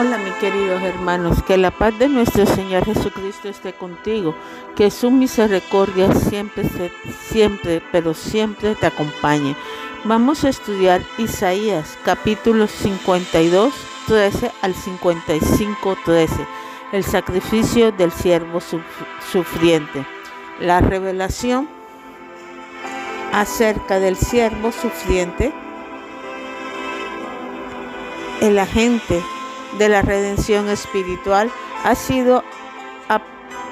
Hola mis queridos hermanos, que la paz de nuestro Señor Jesucristo esté contigo, que su misericordia siempre, siempre, pero siempre te acompañe. Vamos a estudiar Isaías capítulo 52, 13 al 55, 13, el sacrificio del siervo sufriente. La revelación acerca del siervo sufriente, el agente de la redención espiritual ha sido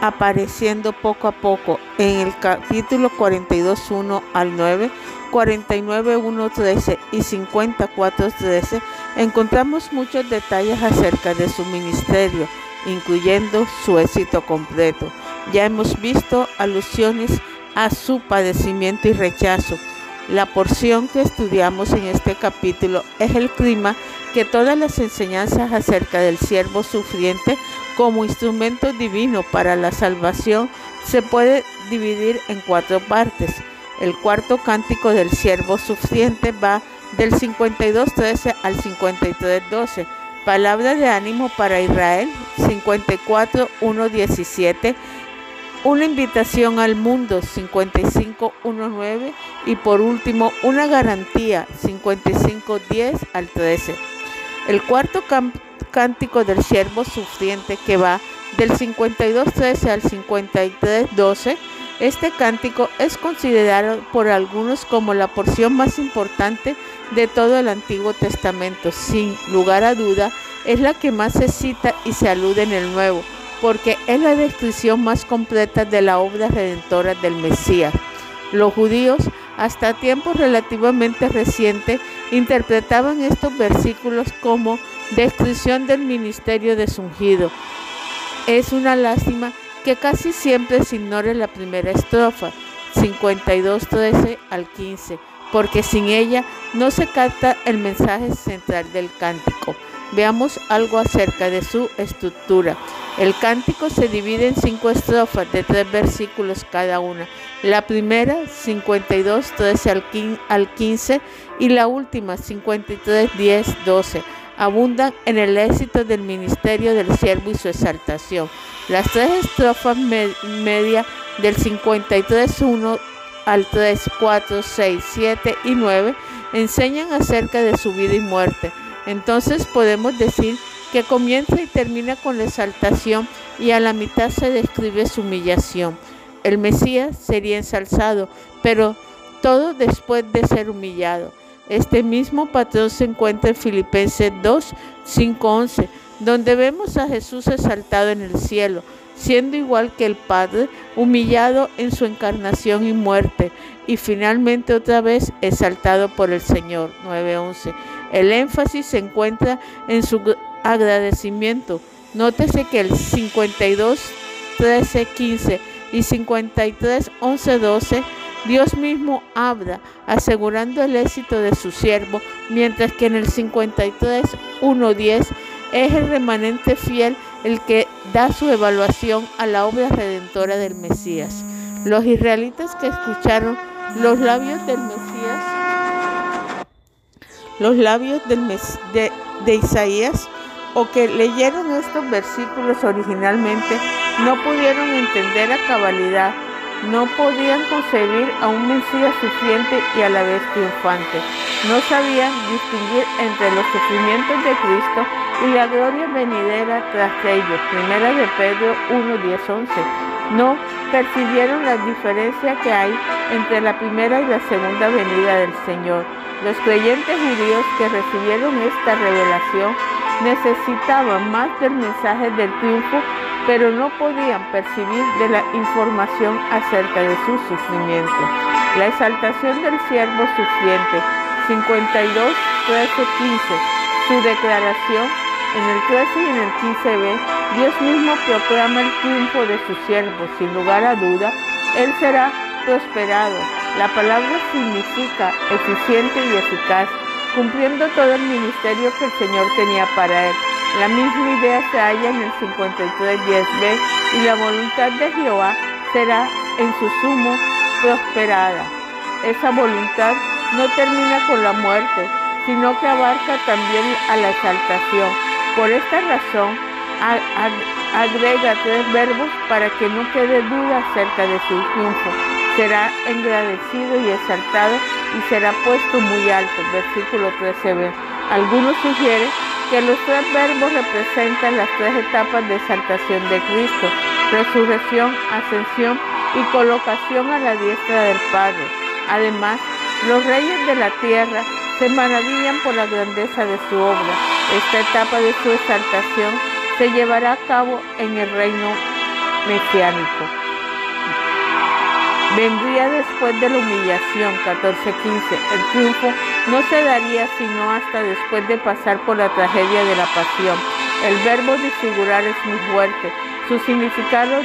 apareciendo poco a poco en el capítulo 42, 1 al 9, 49, 1, 13 y 54, 13, encontramos muchos detalles acerca de su ministerio, incluyendo su éxito completo. Ya hemos visto alusiones a su padecimiento y rechazo. La porción que estudiamos en este capítulo es el clima que todas las enseñanzas acerca del siervo sufriente como instrumento divino para la salvación se puede dividir en cuatro partes. El cuarto cántico del siervo sufriente va del 52.13 al 53.12. Palabra de ánimo para Israel 54.1.17. Una invitación al mundo 55.1.9 y por último una garantía 55.10 al 13. El cuarto cántico del siervo sufriente que va del 52.13 al 53.12, este cántico es considerado por algunos como la porción más importante de todo el Antiguo Testamento. Sin lugar a duda, es la que más se cita y se alude en el Nuevo, porque es la descripción más completa de la obra redentora del Mesías. Los judíos hasta tiempos relativamente recientes, interpretaban estos versículos como descripción del ministerio de su ungido. Es una lástima que casi siempre se ignore la primera estrofa, 52, 13 al 15, porque sin ella no se capta el mensaje central del cántico. Veamos algo acerca de su estructura. El cántico se divide en cinco estrofas de tres versículos cada una. La primera, 52, 13 al 15, y la última, 53, 10, 12 abundan en el éxito del ministerio del siervo y su exaltación. Las tres estrofas media del 53, 1 al 3, 4, 6, 7 y 9 enseñan acerca de su vida y muerte. Entonces podemos decir que comienza y termina con la exaltación y a la mitad se describe su humillación. El Mesías sería ensalzado, pero todo después de ser humillado. Este mismo patrón se encuentra en Filipenses 2, 5, 11, donde vemos a Jesús exaltado en el cielo, siendo igual que el Padre, humillado en su encarnación y muerte, y finalmente otra vez exaltado por el Señor. 9:11. El énfasis se encuentra en su agradecimiento. Nótese que el 52, 13, 15 y 53, 11, 12 Dios mismo habla, asegurando el éxito de su siervo, mientras que en el 53, 1, 10 es el remanente fiel el que da su evaluación a la obra redentora del Mesías. Los israelitas que escucharon los labios del Mesías, los labios de, Isaías, o que leyeron estos versículos originalmente, no pudieron entender a cabalidad, no podían concebir a un Mesías sufriente y a la vez triunfante. No sabían distinguir entre los sufrimientos de Cristo y la gloria venidera tras ellos. Primera de Pedro 1, 10, 11. No percibieron la diferencia que hay entre la primera y la segunda venida del Señor. Los creyentes judíos que recibieron esta revelación necesitaban más del mensaje del triunfo, pero no podían percibir de la información acerca de su sufrimiento. La exaltación del siervo sufriente, 52, 13, 15. Su declaración en el 13 y en el 15b, Dios mismo proclama el triunfo de su siervo. Sin lugar a duda, Él será prosperado. La palabra significa eficiente y eficaz, cumpliendo todo el ministerio que el Señor tenía para él. La misma idea se halla en el 53.10b y la voluntad de Jehová será en su sumo prosperada. Esa voluntad no termina con la muerte, sino que abarca también a la exaltación. Por esta razón, agrega tres verbos para que no quede duda acerca de su triunfo. Será engrandecido y exaltado y será puesto muy alto. Versículo 13b. Algunos sugieren que los tres verbos representan las tres etapas de exaltación de Cristo, resurrección, ascensión y colocación a la diestra del Padre. Además, los reyes de la tierra se maravillan por la grandeza de su obra. Esta etapa de su exaltación se llevará a cabo en el reino mesiánico. Vendría después de la humillación, 14-15. El triunfo no se daría sino hasta después de pasar por la tragedia de la pasión. El verbo disfigurar es muy fuerte. Su significado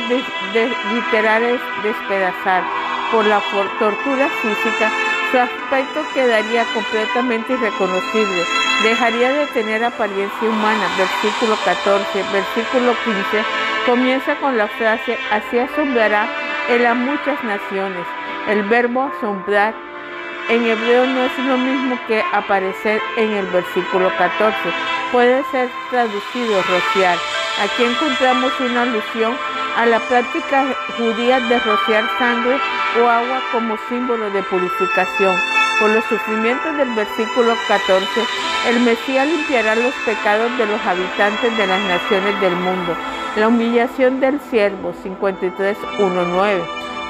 literal es despedazar. Por la tortura física, su aspecto quedaría completamente irreconocible. Dejaría de tener apariencia humana. Versículo 14. Versículo 15 comienza con la frase, así asombrará él a muchas naciones. El verbo asombrar en hebreo no es lo mismo que aparecer en el versículo 14. Puede ser traducido rociar. Aquí encontramos una alusión a la práctica judía de rociar sangre o agua como símbolo de purificación. Por los sufrimientos del versículo 14, el Mesías limpiará los pecados de los habitantes de las naciones del mundo. La humillación del siervo 53.1.9.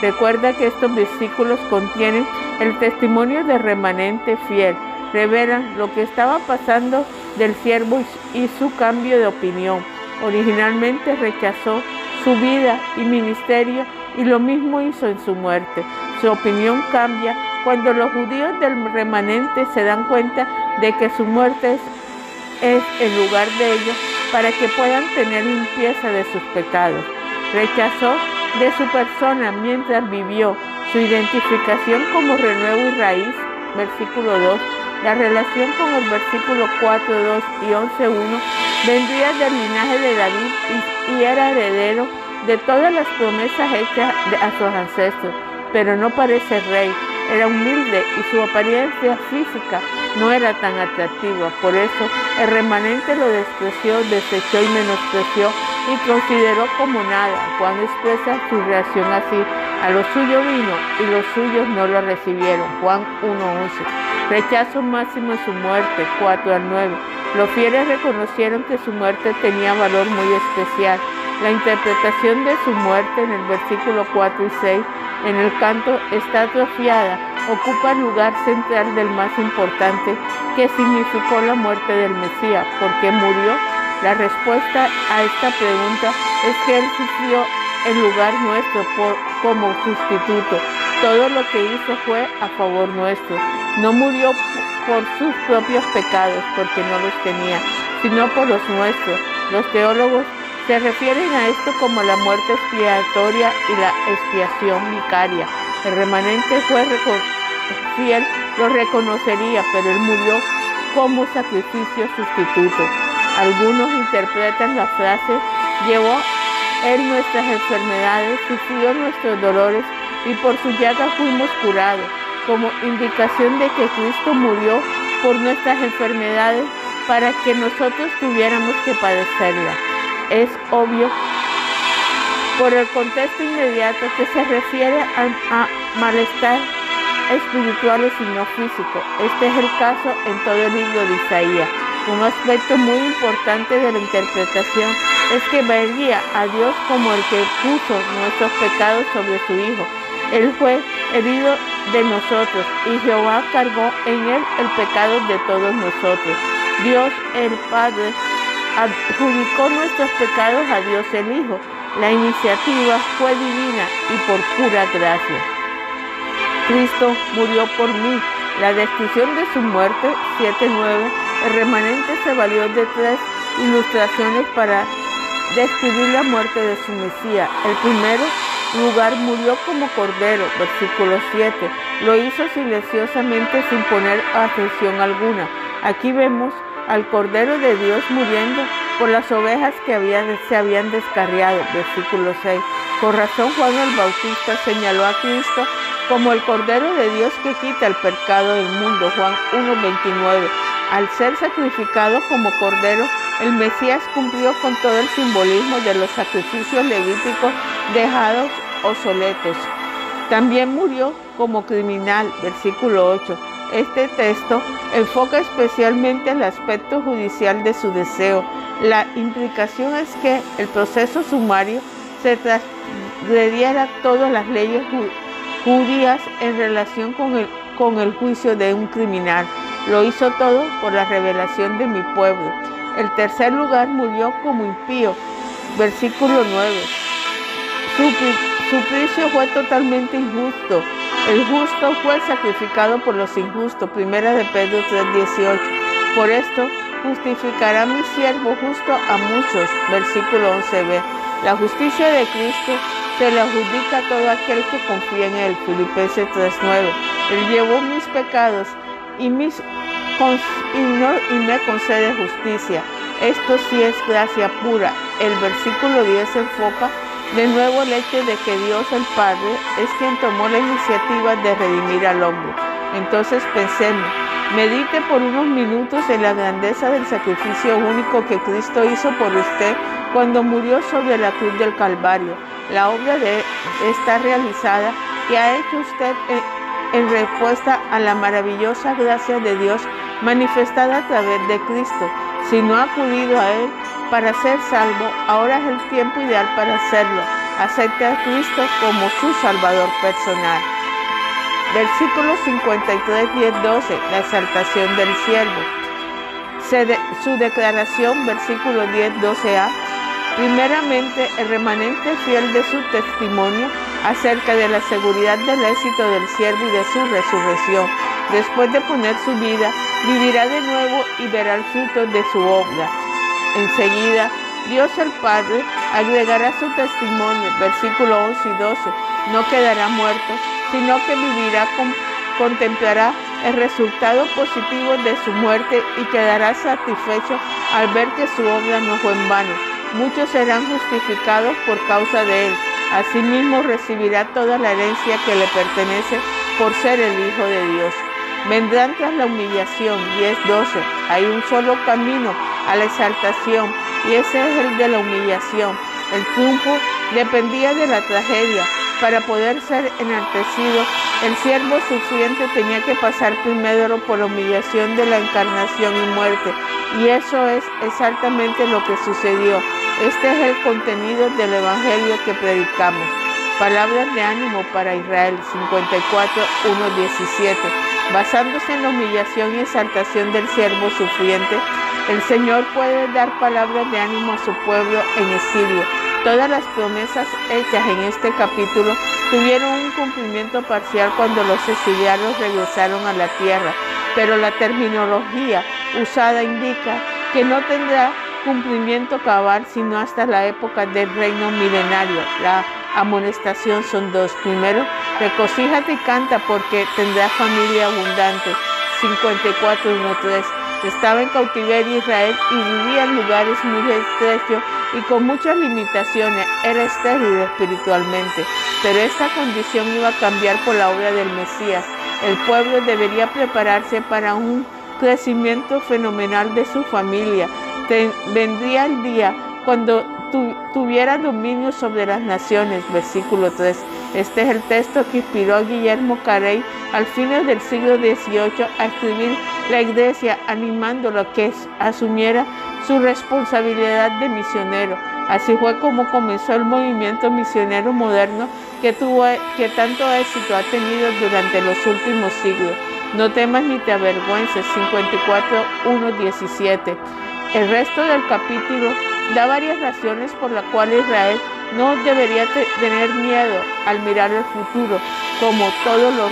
Recuerda que estos versículos contienen el testimonio de remanente fiel. Revelan lo que estaba pasando del siervo y su cambio de opinión. Originalmente rechazó su vida y ministerio y lo mismo hizo en su muerte. Su opinión cambia cuando los judíos del remanente se dan cuenta de que su muerte es, es en lugar de ellos para que puedan tener limpieza de sus pecados. Rechazó de su persona mientras vivió su identificación como renuevo y raíz, versículo 2, la relación con el versículo 4, 2 y 11, 1, vendría del linaje de David y era heredero de todas las promesas hechas a sus ancestros, pero no parece rey, era humilde y su apariencia física no era tan atractiva. Por eso el remanente lo despreció, desechó y menospreció y consideró como nada. Juan expresa su reacción así. A lo suyo vino y los suyos no lo recibieron. Juan 1.11. Rechazo máximo en su muerte. 4 al 9. Los fieles reconocieron que su muerte tenía valor muy especial. La interpretación de su muerte en el versículo 4 y 6 en el canto está atrofiada, ocupa el lugar central del más importante que significó la muerte del Mesías. ¿Por qué murió? La respuesta a esta pregunta es que Él sufrió en lugar nuestro como sustituto. Todo lo que hizo fue a favor nuestro. No murió por sus propios pecados, porque no los tenía, sino por los nuestros. Los teólogos se refieren a esto como la muerte expiatoria y la expiación vicaria. El remanente fue fiel, lo reconocería, pero él murió como sacrificio sustituto. Algunos interpretan la frase, llevó él nuestras enfermedades, sufrió nuestros dolores y por su llaga fuimos curados, como indicación de que Cristo murió por nuestras enfermedades para que nosotros tuviéramos que padecerlas es obvio por el contexto inmediato que se refiere a, malestar espirituales y no físico. Este es el caso en todo el libro de Isaías. Un aspecto muy importante de la interpretación es que vería a Dios como el que puso nuestros pecados sobre su Hijo. Él fue herido de nosotros y Jehová cargó en él el pecado de todos nosotros. Dios el Padre adjudicó nuestros pecados a Dios el Hijo. La iniciativa fue divina y por pura gracia. Cristo murió por mí. La descripción de su muerte, 7.9, el remanente se valió de tres ilustraciones para describir la muerte de su Mesías. El primero lugar murió como cordero, versículo 7. Lo hizo silenciosamente sin poner atención alguna. Aquí vemos al Cordero de Dios muriendo por las ovejas que se habían descarriado. Versículo 6. Por razón Juan el Bautista señaló a Cristo como el Cordero de Dios que quita el pecado del mundo. Juan 1.29. Al ser sacrificado como Cordero, el Mesías cumplió con todo el simbolismo de los sacrificios levíticos dejados obsoletos. También murió como criminal, versículo 8. Este texto enfoca especialmente el aspecto judicial de su deseo. La implicación es que el proceso sumario se transgrediera todas las leyes judías en relación con el, juicio de un criminal. Lo hizo todo por la revelación de mi pueblo. El tercer lugar murió como impío. Versículo 9. Su, juicio fue totalmente injusto. El justo fue sacrificado por los injustos. Primera de Pedro 3:18. Por esto justificará mi siervo justo a muchos. Versículo 11b. La justicia de Cristo se le adjudica a todo aquel que confía en él. Filipenses 3:9. Él llevó mis pecados y y, me concede justicia. Esto sí es gracia pura. El versículo 10 enfoca de nuevo el hecho de que Dios el Padre es quien tomó la iniciativa de redimir al hombre. Entonces pensemos, medite por unos minutos en la grandeza del sacrificio único que Cristo hizo por usted cuando murió sobre la cruz del Calvario. La obra de está realizada que ha hecho usted en respuesta a la maravillosa gracia de Dios manifestada a través de Cristo. Si no ha acudido a Él para ser salvo, ahora es el tiempo ideal para hacerlo. Acepte a Cristo como su Salvador personal. Versículo 53, 10, 12, la exaltación del siervo. su declaración, versículo 10, 12a. Primeramente, el remanente fiel de su testimonio acerca de la seguridad del éxito del siervo y de su resurrección. Después de poner su vida, vivirá de nuevo y verá el fruto de su obra. Enseguida, Dios el Padre agregará su testimonio, versículo 11 y 12. No quedará muerto, sino que vivirá, contemplará el resultado positivo de su muerte y quedará satisfecho al ver que su obra no fue en vano. Muchos serán justificados por causa de él. Asimismo recibirá toda la herencia que le pertenece por ser el Hijo de Dios. Vendrán tras la humillación, 10-12. Hay un solo camino a la exaltación y ese es el de la humillación. El triunfo dependía de la tragedia. Para poder ser enaltecido, el siervo sufriente tenía que pasar primero por la humillación de la encarnación y muerte. Y eso es exactamente lo que sucedió. Este es el contenido del Evangelio que predicamos. Palabras de ánimo para Israel 54, 1, 17. Basándose en la humillación y exaltación del siervo sufriente, el Señor puede dar palabras de ánimo a su pueblo en exilio. Todas las promesas hechas en este capítulo tuvieron un cumplimiento parcial cuando los exiliados regresaron a la tierra, pero la terminología usada indica que no tendrá cumplimiento cabal sino hasta la época del reino milenario. La amonestación son dos. Primero, recocíjate y canta porque tendrás familia abundante. 54.1.3 Estaba en cautiverio Israel y vivía en lugares muy estrechos y con muchas limitaciones. Era estéril espiritualmente. Pero esta condición iba a cambiar por la obra del Mesías. El pueblo debería prepararse para un crecimiento fenomenal de su familia. vendría el día cuando tuviera dominio sobre las naciones. Versículo 3. Este es el texto que inspiró a Guillermo Carey al fines del siglo XVIII a escribir la iglesia, animándola a que asumiera su responsabilidad de misionero. Así fue como comenzó el movimiento misionero moderno que, tuvo, que tanto éxito ha tenido durante los últimos siglos. No temas ni te avergüences. 54, 1, 17. El resto del capítulo da varias razones por las cuales Israel no debería tener miedo al mirar el futuro, como todos los,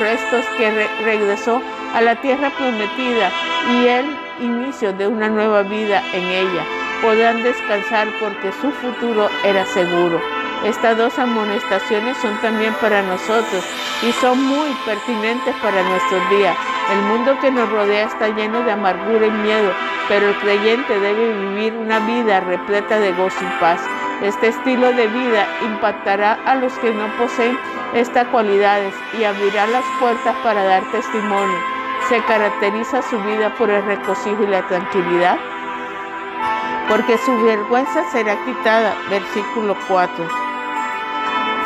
restos que regresó a la tierra prometida y el inicio de una nueva vida en ella. Podrán descansar porque su futuro era seguro. Estas dos amonestaciones son también para nosotros y son muy pertinentes para nuestros días. El mundo que nos rodea está lleno de amargura y miedo, pero el creyente debe vivir una vida repleta de gozo y paz. Este estilo de vida impactará a los que no poseen estas cualidades y abrirá las puertas para dar testimonio. Se caracteriza su vida por el regocijo y la tranquilidad. porque su vergüenza será quitada. Versículo 4.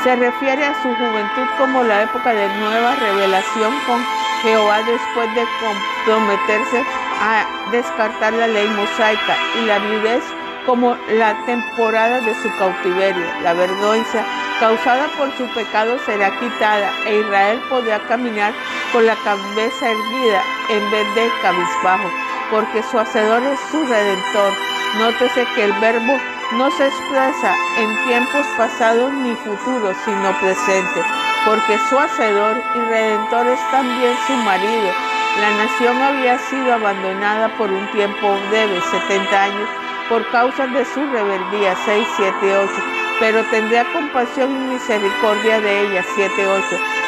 Se refiere a su juventud como la época de nueva revelación con Jehová después de comprometerse a descartar la ley mosaica y la viudez como la temporada de su cautiverio. La vergüenza causada por su pecado será quitada e Israel podrá caminar con la cabeza erguida en vez de cabizbajo, porque su hacedor es su redentor. Nótese que el verbo no se expresa en tiempos pasados ni futuros, sino presente, porque su hacedor y redentor es también su marido. La nación había sido abandonada por un tiempo breve, 70 años, por causa de su rebeldía, 6, 7, 8, pero tendría compasión y misericordia de ella, 7, 8,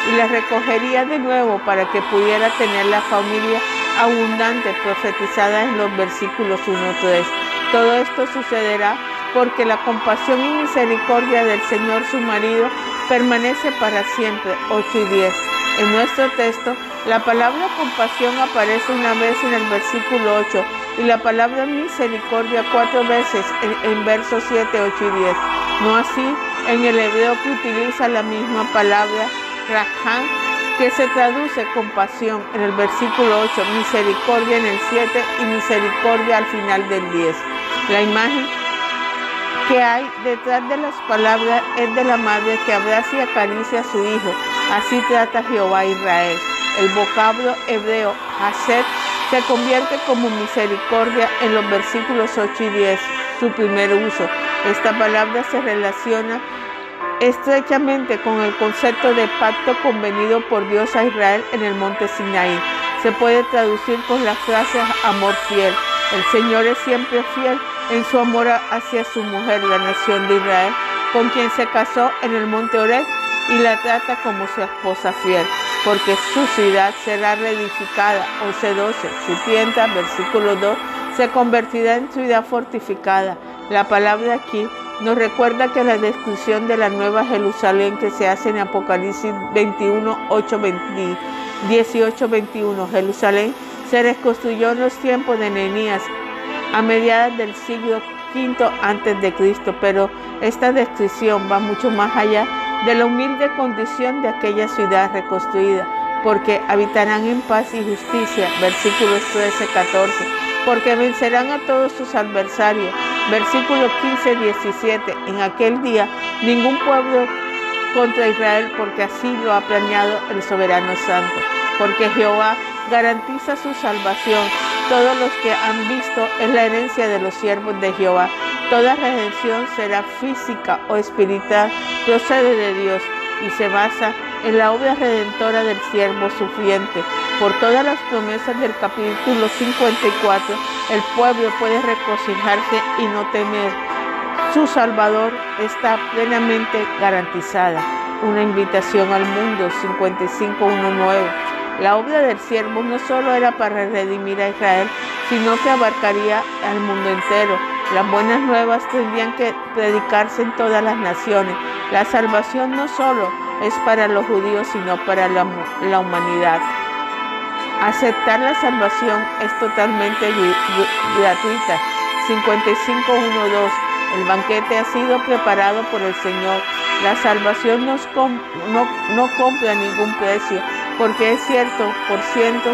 y la recogería de nuevo para que pudiera tener la familia abundante profetizada en los versículos 1, 3. Todo esto sucederá porque la compasión y misericordia del Señor su marido permanece para siempre. 8 y 10. En nuestro texto, la palabra compasión aparece una vez en el versículo 8 y la palabra misericordia cuatro veces en, versos 7, 8 y 10. No así en el hebreo que utiliza la misma palabra rahan, que se traduce compasión en el versículo 8, misericordia en el 7 y misericordia al final del 10. La imagen que hay detrás de las palabras es de la madre que abraza y acaricia a su hijo. Así trata Jehová Israel. El vocablo hebreo Haset se convierte como misericordia en los versículos 8 y 10, su primer uso. Esta palabra se relaciona estrechamente con el concepto de pacto convenido por Dios a Israel en el monte Sinaí. Se puede traducir con la frase amor fiel. El Señor es siempre fiel en su amor hacia su mujer, la nación de Israel, con quien se casó en el monte Oreb y la trata como su esposa fiel, porque su ciudad será reedificada, 11.12, su tienda, versículo 2, se convertirá en ciudad fortificada. La palabra aquí nos recuerda que la descripción de la nueva Jerusalén que se hace en Apocalipsis 21, 8, 18, 21, Jerusalén se reconstruyó en los tiempos de Nenías a mediados del siglo V antes de Cristo, pero esta descripción va mucho más allá de la humilde condición de aquella ciudad reconstruida, porque habitarán en paz y justicia, versículos 13, 14, porque vencerán a todos sus adversarios, versículos 15, 17, en aquel día ningún pueblo contra Israel, porque así lo ha planeado el soberano santo, porque Jehová garantiza su salvación todos los que han visto es la herencia de los siervos de Jehová. Toda redención será física o espiritual, procede de Dios y se basa en la obra redentora del siervo sufriente. Por todas las promesas del capítulo 54, el pueblo puede regocijarse y no temer. Su Salvador está plenamente garantizada. Una invitación al mundo 5519 la obra del siervo no solo era para redimir a Israel, sino que abarcaría al mundo entero. Las buenas nuevas tendrían que predicarse en todas las naciones. La salvación no solo es para los judíos, sino para la, humanidad. Aceptar la salvación es totalmente gratuita. 55.1.2 El banquete ha sido preparado por el Señor. La salvación no, no compra ningún precio porque es cierto, por ciento,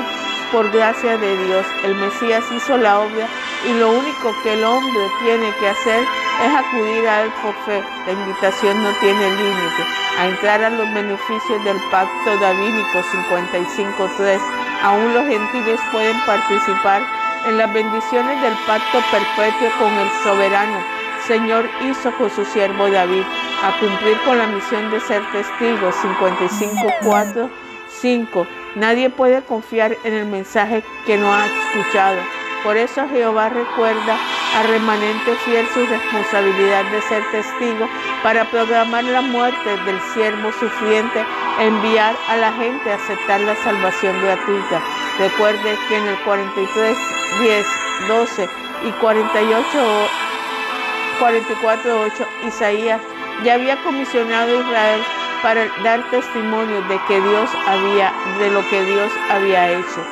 por gracia de Dios, el Mesías hizo la obra y lo único que el hombre tiene que hacer es acudir a él por fe. La invitación no tiene límite. A entrar a los beneficios del pacto davínico 55.3. Aún los gentiles pueden participar en las bendiciones del pacto perpetuo con el soberano. Señor hizo con su siervo David a cumplir con la misión de ser testigos 55.4 5. Nadie puede confiar en el mensaje que no ha escuchado. Por eso Jehová recuerda al remanente fiel su responsabilidad de ser testigo para programar la muerte del siervo sufriente e enviar a la gente a aceptar la salvación gratuita. Recuerde que en el 43, 10, 12 y 48, 44, 8, Isaías ya había comisionado a Israel para dar testimonio de que Dios había, de lo que Dios había hecho.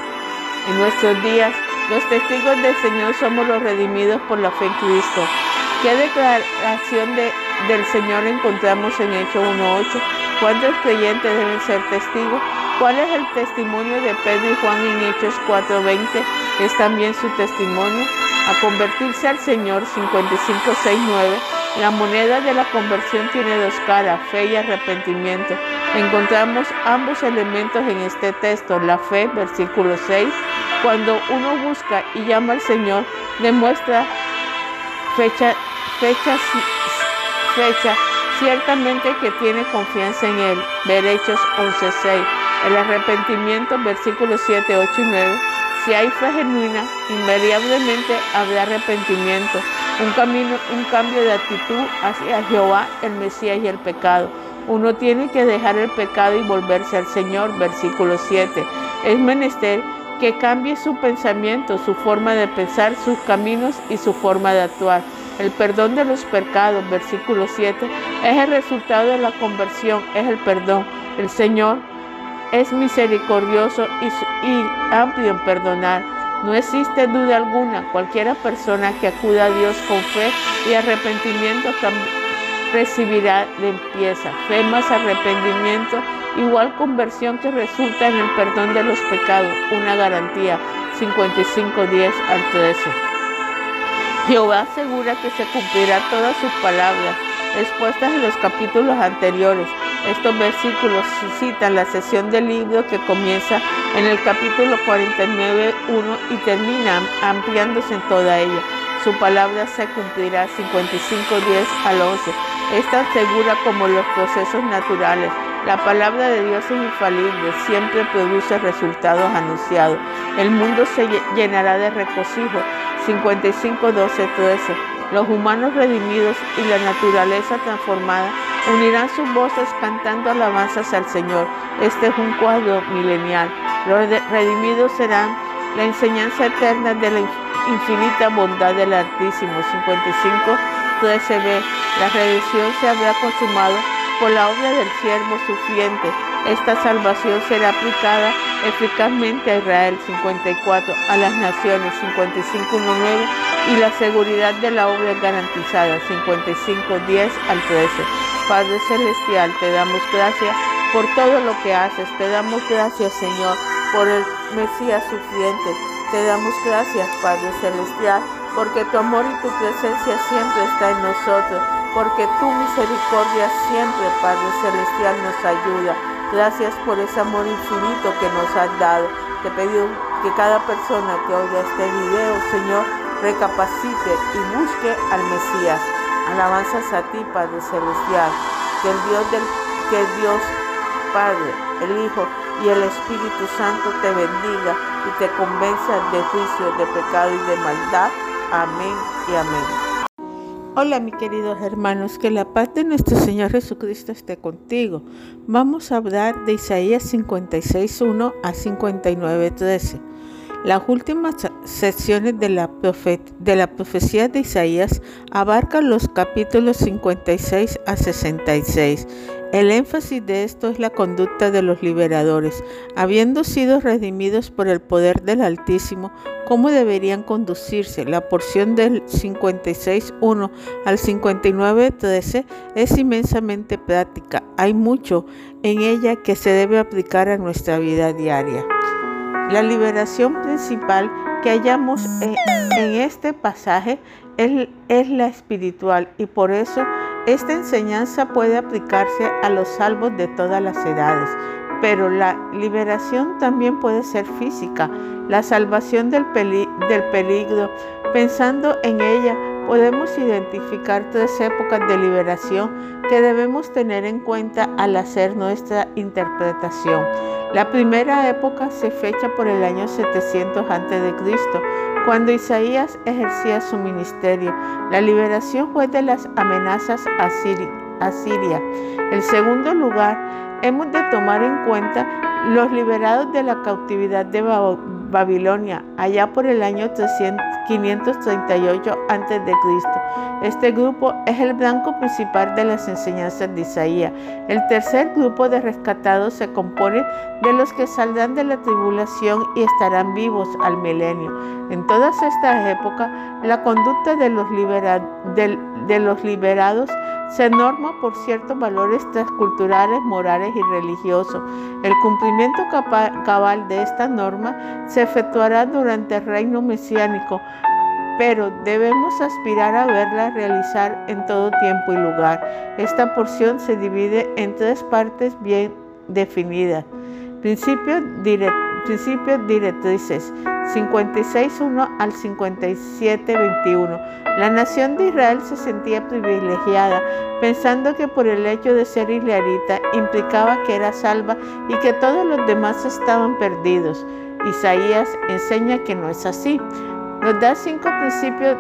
En nuestros días Los testigos del Señor somos los redimidos por la fe en Cristo. ¿Qué declaración del Señor encontramos en Hechos 1.8? ¿Cuántos creyentes deben ser testigos? ¿Cuál es el testimonio de Pedro y Juan en Hechos 4.20? ¿Es también su testimonio? A convertirse al Señor 55.6.9 la moneda de la conversión tiene dos caras, fe y arrepentimiento. Encontramos ambos elementos en este texto. La fe, versículo 6, cuando uno busca y llama al Señor, demuestra fecha, fecha, fecha, ciertamente que tiene confianza en Él. Ver Hechos 11.6. El arrepentimiento, versículos 7, 8 y 9. Si hay fe genuina, invariablemente habrá arrepentimiento un, camino, un cambio de actitud hacia Jehová, el Mesías y el pecado. Uno tiene que dejar el pecado y volverse al Señor, versículo 7. Es menester que cambie su pensamiento, su forma de pensar, sus caminos y su forma de actuar. El perdón de los pecados, versículo 7, es el resultado de la conversión, es el perdón. El Señor es misericordioso y, amplio en perdonar. No existe duda alguna, cualquiera persona que acuda a Dios con fe y arrepentimiento recibirá limpieza. Fe más arrepentimiento, igual conversión que resulta en el perdón de los pecados, una garantía 55.10 al 13. Jehová asegura que se cumplirá todas sus palabras expuestas en los capítulos anteriores. Estos versículos citan la sesión del libro que comienza en el capítulo 49.1 y termina ampliándose en toda ella. Su palabra se cumplirá 55.10 al 11. Es tan segura como los procesos naturales. La palabra de Dios es infalible, siempre produce resultados anunciados. El mundo se llenará de regocijo. 55, 12, 13. Los humanos redimidos y la naturaleza transformada unirán sus voces cantando alabanzas al Señor. Este es un cuadro milenial. Los redimidos serán la enseñanza eterna de la infinita bondad del Altísimo. 55, 13b. La redención se habrá consumado por la obra del siervo sufriente. Esta salvación será aplicada eficazmente a Israel 54, a las naciones 55.1.9 y la seguridad de la obra es garantizada 55.10 al 13. Padre Celestial, te damos gracias por todo lo que haces. Te damos gracias, Señor, por el Mesías sufriente. Te damos gracias, Padre Celestial, porque tu amor y tu presencia siempre está en nosotros, porque tu misericordia siempre, Padre Celestial, nos ayuda. Gracias por ese amor infinito que nos has dado. Te pido que cada persona que oiga este video, Señor, recapacite y busque al Mesías. Alabanzas a ti, Padre Celestial. Que el Dios del que Dios Padre, el Hijo y el Espíritu Santo te bendiga y te convenza de juicio, de pecado y de maldad. Amén y amén. Hola mis queridos hermanos, que la paz de nuestro Señor Jesucristo esté contigo. Vamos a hablar de Isaías 56, a 59, 13. Las últimas secciones de la, de la profecía de Isaías abarcan los capítulos 56 a 66. El énfasis de esto es la conducta de los liberadores, habiendo sido redimidos por el poder del Altísimo, cómo deberían conducirse. La porción del 56.1 al 59.13 es inmensamente práctica. Hay mucho en ella que se debe aplicar a nuestra vida diaria. La liberación principal que hallamos en, este pasaje es, la espiritual y por eso esta enseñanza puede aplicarse a los salvos de todas las edades. Pero la liberación también puede ser física, la salvación del, peligro. Pensando en ella, podemos identificar tres épocas de liberación que debemos tener en cuenta al hacer nuestra interpretación. La primera época se fecha por el año 700 a.C., cuando Isaías ejercía su ministerio. La liberación fue de las amenazas a Siria. El segundo lugar, hemos de tomar en cuenta los liberados de la cautividad de Babilonia, allá por el año 538 a.C. Este grupo es el blanco principal de las enseñanzas de Isaías. El tercer grupo de rescatados se compone de los que saldrán de la tribulación y estarán vivos al milenio. En todas estas épocas, la conducta de los, de los liberados se norma por ciertos valores transculturales, morales y religiosos. El cumplimiento cabal de esta norma se efectuará durante el reino mesiánico, pero debemos aspirar a verla realizar en todo tiempo y lugar. Esta porción se divide en tres partes bien definidas. Principios, directrices 56.1 al 57.21. La nación de Israel se sentía privilegiada, pensando que por el hecho de ser israelita implicaba que era salva y que todos los demás estaban perdidos. Isaías enseña que no es así. Nos da cinco principios,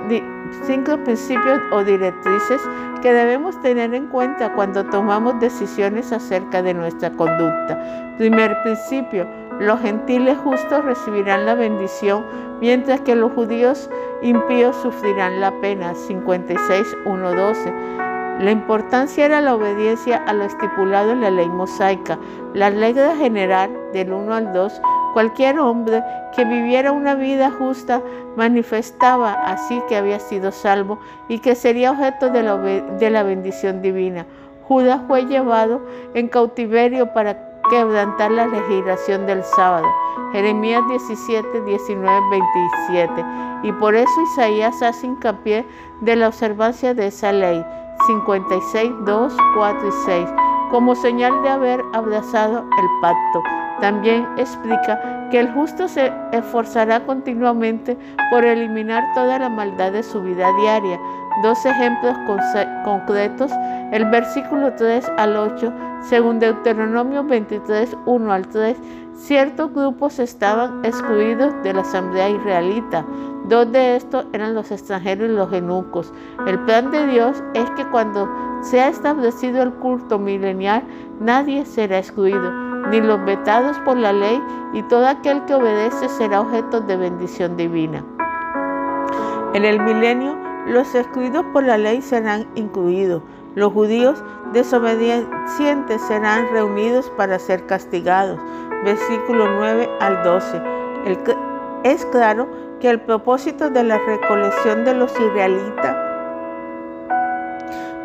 cinco principios o directrices que debemos tener en cuenta cuando tomamos decisiones acerca de nuestra conducta. Primer principio, los gentiles justos recibirán la bendición, mientras que los judíos impíos sufrirán la pena. 56, 12. La importancia era la obediencia a lo estipulado en la ley mosaica. La regla general del 1 al 2, cualquier hombre que viviera una vida justa manifestaba así que había sido salvo y que sería objeto de la, bendición divina. Judas fue llevado en cautiverio para quebrantar la legislación del sábado. Jeremías 17, 19, 27. Y por eso Isaías hace hincapié de la observancia de esa ley, 56, 2, 4 y 6, como señal de haber abrazado el pacto. También explica que el justo se esforzará continuamente por eliminar toda la maldad de su vida diaria. Dos ejemplos concretos, el versículo 3 al 8, según Deuteronomio 23, 1 al 3, ciertos grupos estaban excluidos de la asamblea israelita. Dos de estos eran los extranjeros y los eunucos. El plan de Dios es que cuando sea establecido el culto milenial, nadie será excluido ni los vetados por la ley, y todo aquel que obedece será objeto de bendición divina. En el milenio, los excluidos por la ley serán incluidos. Los judíos desobedientes serán reunidos para ser castigados. Versículo 9 al 12. es claro que el propósito de la recolección de los israelitas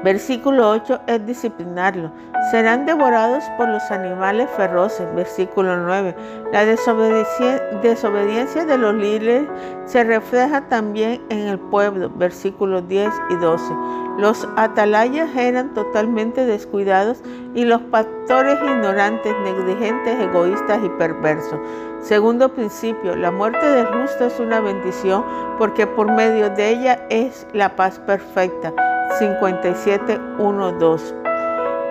Versículo 8 es disciplinarlo. Serán devorados por los animales feroces. Versículo 9. La desobediencia, de los líderes se refleja también en el pueblo. Versículos 10 y 12. Los atalayas eran totalmente descuidados y los pastores ignorantes, negligentes, egoístas y perversos. Segundo principio, la muerte del justo es una bendición porque por medio de ella es la paz perfecta. 57.1.2.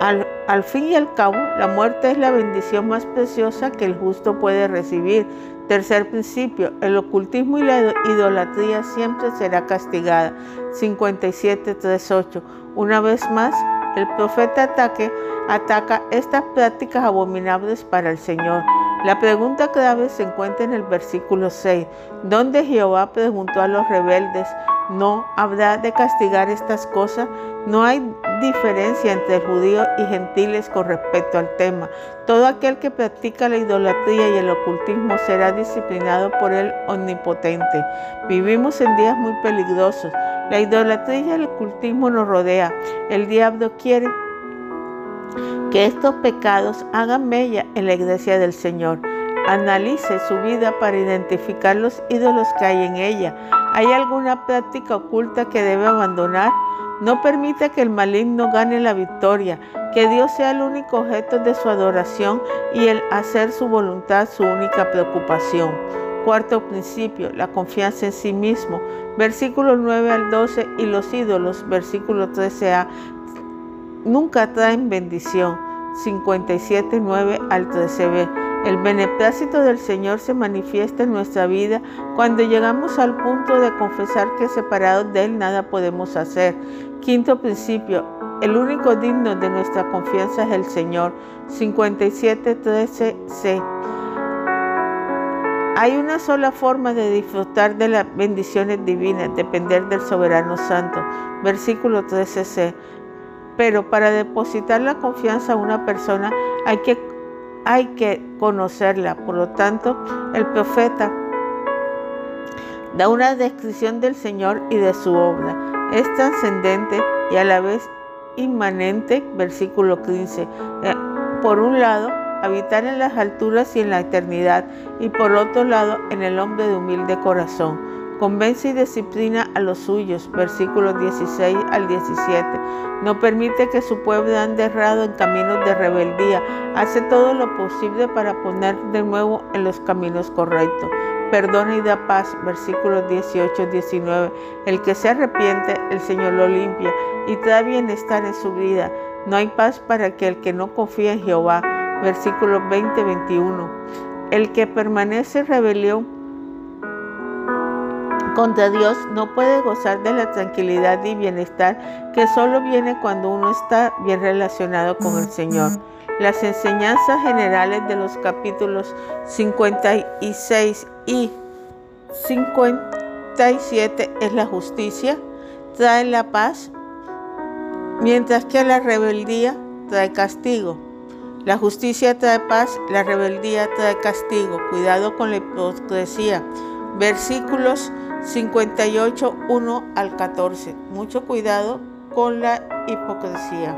Al, al fin y al cabo, la muerte es la bendición más preciosa que el justo puede recibir. Tercer principio, el ocultismo y la idolatría siempre será castigada. 57.3.8. Una vez más, el profeta ataque, ataca estas prácticas abominables para el Señor. La pregunta clave se encuentra en el versículo 6, donde Jehová preguntó a los rebeldes, ¿no habrá de castigar estas cosas? No hay diferencia entre judíos y gentiles con respecto al tema. Todo aquel que practica la idolatría y el ocultismo será disciplinado por el omnipotente. Vivimos en días muy peligrosos. La idolatría y el ocultismo nos rodea. El diablo quiere que estos pecados hagan mella en la iglesia del Señor. Analice su vida para identificar los ídolos que hay en ella. ¿Hay alguna práctica oculta que debe abandonar? No permita que el maligno gane la victoria, que Dios sea el único objeto de su adoración y el hacer su voluntad su única preocupación. Cuarto principio, la confianza en sí mismo. Versículos 9 al 12 y los ídolos, versículo 13a, nunca traen bendición. 57, 9 al 13b. El beneplácito del Señor se manifiesta en nuestra vida cuando llegamos al punto de confesar que separados de Él nada podemos hacer. Quinto principio, el único digno de nuestra confianza es el Señor. 57, 13c. Hay una sola forma de disfrutar de las bendiciones divinas, depender del soberano santo. Versículo 13c. Pero para depositar la confianza a una persona hay que, hay que conocerla. Por lo tanto, el profeta da una descripción del Señor y de su obra. Es trascendente y a la vez inmanente. Versículo 15. Eh, por un lado, habitar en las alturas y en la eternidad, y por otro lado, en el hombre de humilde corazón. Convence y disciplina a los suyos, versículos 16 al 17. No permite que su pueblo ande errado en caminos de rebeldía. Hace todo lo posible para poner de nuevo en los caminos correctos. Perdona y da paz, versículos 18 19. El que se arrepiente, el Señor lo limpia y trae bienestar en su vida. No hay paz para aquel que no confía en Jehová versículos 20-21. El que permanece en rebelión contra Dios no puede gozar de la tranquilidad y bienestar que solo viene cuando uno está bien relacionado con el Señor. Las enseñanzas generales de los capítulos 56 y 57 es la justicia, trae la paz, mientras que la rebeldía trae castigo. La justicia trae paz, la rebeldía trae castigo. Cuidado con la hipocresía. Versículos 58, 1 al 14. Mucho cuidado con la hipocresía.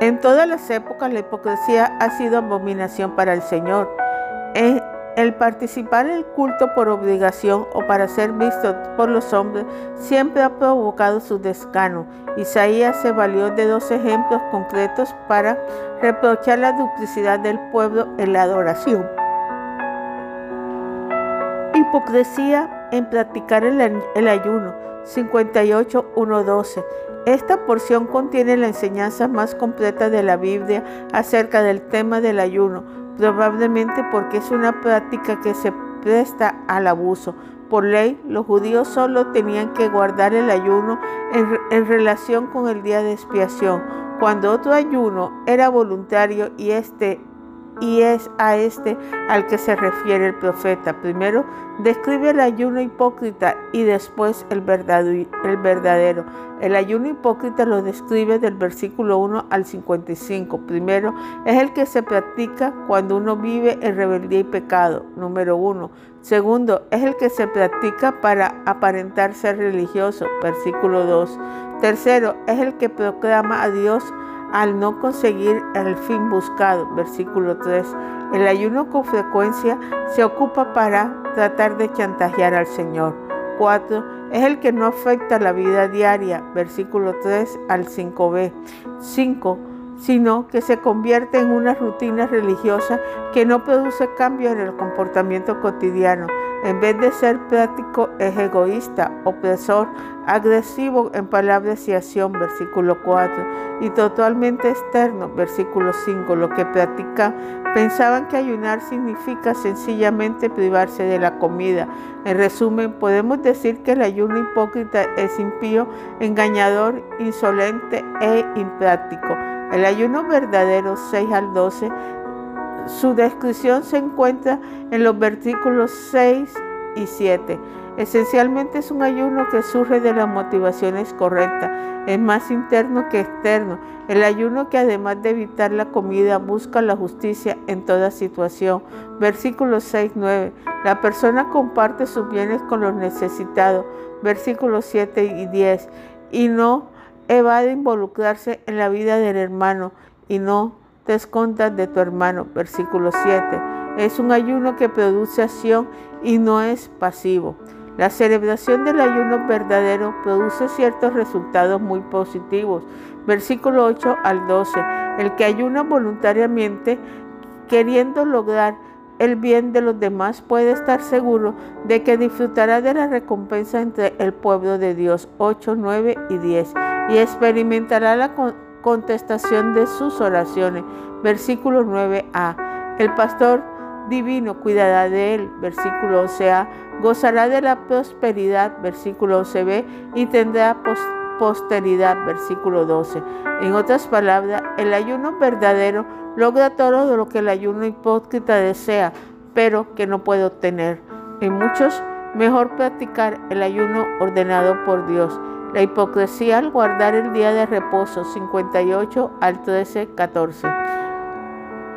En todas las épocas la hipocresía ha sido abominación para el Señor. El participar en el culto por obligación o para ser visto por los hombres siempre ha provocado su descano. Isaías se valió de dos ejemplos concretos para reprochar la duplicidad del pueblo en la adoración. Hipocresía en practicar el, ayuno. 58.1.12. Esta porción contiene la enseñanza más completa de la Biblia acerca del tema del ayuno probablemente porque es una práctica que se presta al abuso. Por ley, los judíos solo tenían que guardar el ayuno en, relación con el día de expiación, cuando otro ayuno era voluntario y este y es a este al que se refiere el profeta. Primero describe el ayuno hipócrita y después el verdadero. El ayuno hipócrita lo describe del versículo 1 al 55. Primero es el que se practica cuando uno vive en rebeldía y pecado. Número 1. Segundo es el que se practica para aparentar ser religioso. Versículo 2. Tercero es el que proclama a Dios al no conseguir el fin buscado. Versículo 3. El ayuno con frecuencia se ocupa para tratar de chantajear al Señor. 4. Es el que no afecta la vida diaria. Versículo 3 al 5b. 5 sino que se convierte en una rutina religiosa que no produce cambios en el comportamiento cotidiano. En vez de ser práctico, es egoísta, opresor, agresivo en palabras y acción, versículo 4, y totalmente externo, versículo 5. Lo que practican pensaban que ayunar significa sencillamente privarse de la comida. En resumen, podemos decir que el ayuno hipócrita es impío, engañador, insolente e impráctico. El ayuno verdadero 6 al 12 su descripción se encuentra en los versículos 6 y 7. Esencialmente es un ayuno que surge de las motivaciones correctas, es más interno que externo. El ayuno que además de evitar la comida busca la justicia en toda situación. Versículos 6, 9. La persona comparte sus bienes con los necesitados. Versículos 7 y 10. Y no evade involucrarse en la vida del hermano y no te escondas de tu hermano. Versículo 7. Es un ayuno que produce acción y no es pasivo. La celebración del ayuno verdadero produce ciertos resultados muy positivos. Versículo 8 al 12. El que ayuna voluntariamente, queriendo lograr el bien de los demás, puede estar seguro de que disfrutará de la recompensa entre el pueblo de Dios. 8, 9 y 10. Y experimentará la contestación de sus oraciones. Versículo 9a. El pastor divino cuidará de él. Versículo 11a. Gozará de la prosperidad. Versículo 11b. Y tendrá posteridad, versículo 12. En otras palabras, el ayuno verdadero logra todo lo que el ayuno hipócrita desea, pero que no puede obtener. En muchos, mejor practicar el ayuno ordenado por Dios. La hipocresía al guardar el día de reposo 58 al 13, 14.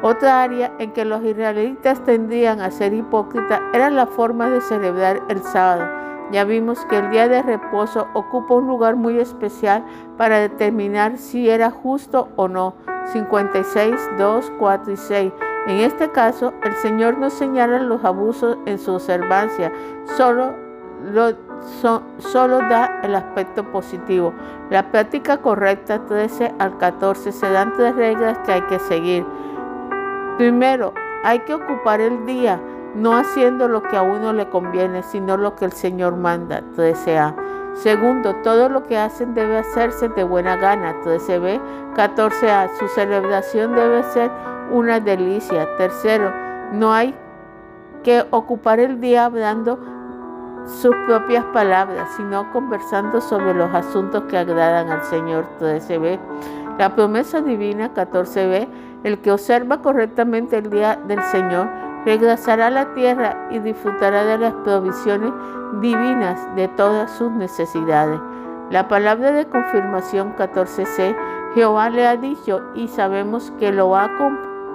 Otra área en que los israelitas tendrían a ser hipócritas era la forma de celebrar el sábado. Ya vimos que el día de reposo ocupa un lugar muy especial para determinar si era justo o no. 56, 2, 4 y 6. En este caso, el Señor no señala los abusos en su observancia, solo, solo da el aspecto positivo. La práctica correcta 13 al 14 se dan tres reglas que hay que seguir. Primero, hay que ocupar el día, no haciendo lo que a uno le conviene, sino lo que el Señor manda, 13a. Segundo, todo lo que hacen debe hacerse de buena gana, 13b. 14a, su celebración debe ser una delicia. Tercero, no hay que ocupar el día hablando sus propias palabras, sino conversando sobre los asuntos que agradan al Señor. 13b. La promesa divina 14b, el que observa correctamente el día del Señor, regresará a la tierra y disfrutará de las provisiones divinas de todas sus necesidades. La palabra de confirmación 14c, Jehová le ha dicho y sabemos que lo va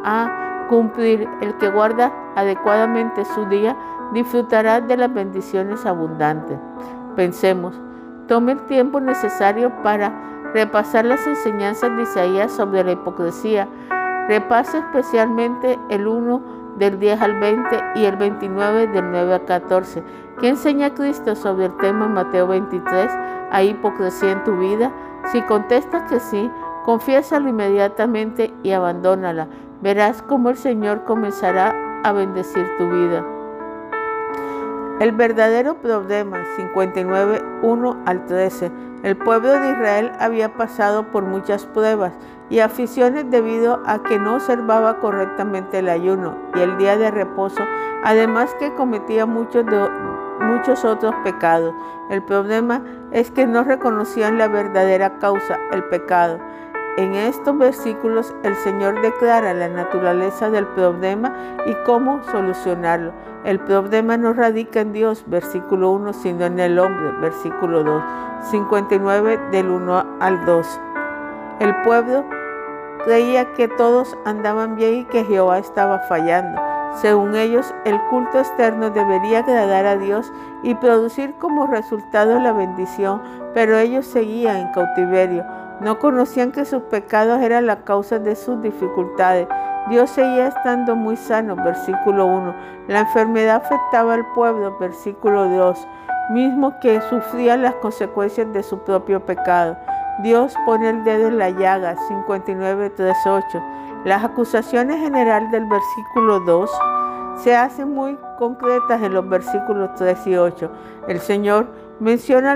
a cumplir. El que guarda adecuadamente su día disfrutará de las bendiciones abundantes. Pensemos, tome el tiempo necesario para repasar las enseñanzas de Isaías sobre la hipocresía. Repase especialmente el 1 del 10 al 20 y el 29 del 9 al 14. ¿Qué enseña Cristo sobre el tema en Mateo 23? ¿Hay hipocresía en tu vida? Si contestas que sí, confiésalo inmediatamente y abandónala. Verás cómo el Señor comenzará a bendecir tu vida. El verdadero problema 59, 1 al 13 el pueblo de Israel había pasado por muchas pruebas y aficiones debido a que no observaba correctamente el ayuno y el día de reposo, además que cometía muchos, muchos otros pecados. El problema es que no reconocían la verdadera causa, el pecado. En estos versículos el Señor declara la naturaleza del problema y cómo solucionarlo. El problema no radica en Dios, versículo 1, sino en el hombre, versículo 2. 59 del 1 al 2. El pueblo creía que todos andaban bien y que Jehová estaba fallando. Según ellos, el culto externo debería agradar a Dios y producir como resultado la bendición, pero ellos seguían en cautiverio no conocían que sus pecados eran la causa de sus dificultades. Dios seguía estando muy sano, versículo 1. La enfermedad afectaba al pueblo, versículo 2, mismo que sufría las consecuencias de su propio pecado. Dios pone el dedo en la llaga, 59, 8. Las acusaciones generales del versículo 2 se hacen muy concretas en los versículos 3 y 8. El Señor menciona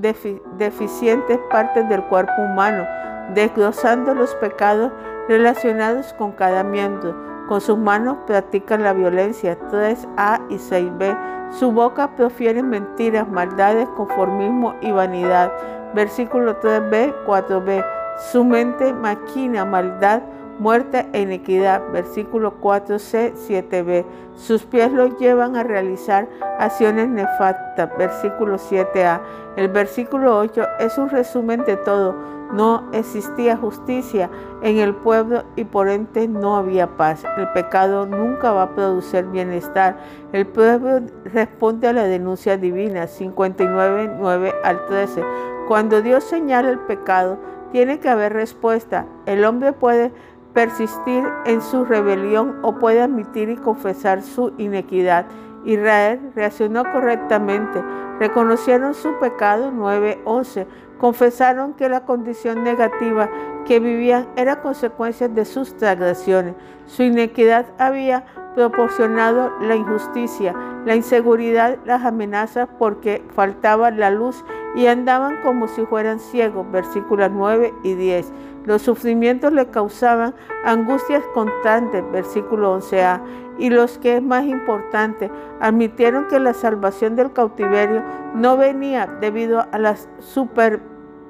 deficientes partes del cuerpo humano, desglosando los pecados relacionados con cada miembro. Con sus manos practican la violencia, 3A y 6B. Su boca profiere mentiras, maldades, conformismo y vanidad. Versículo 3B, 4B. Su mente maquina maldad, muerte e iniquidad. Versículo 4c, 7b. Sus pies los llevan a realizar acciones nefastas. Versículo 7a. El versículo 8 es un resumen de todo. No existía justicia en el pueblo y por ende no había paz. El pecado nunca va a producir bienestar. El pueblo responde a la denuncia divina 59, 9 al 13. Cuando Dios señala el pecado, tiene que haber respuesta. El hombre puede persistir en su rebelión o puede admitir y confesar su inequidad. Israel reaccionó correctamente, reconocieron su pecado 9:11, confesaron que la condición negativa que vivían era consecuencia de sus transgresiones. Su inequidad había proporcionado la injusticia, la inseguridad, las amenazas porque faltaba la luz y andaban como si fueran ciegos, versículos 9 y 10. Los sufrimientos le causaban angustias constantes, versículo 11a. Y los que es más importante, admitieron que la salvación del cautiverio no venía debido a la super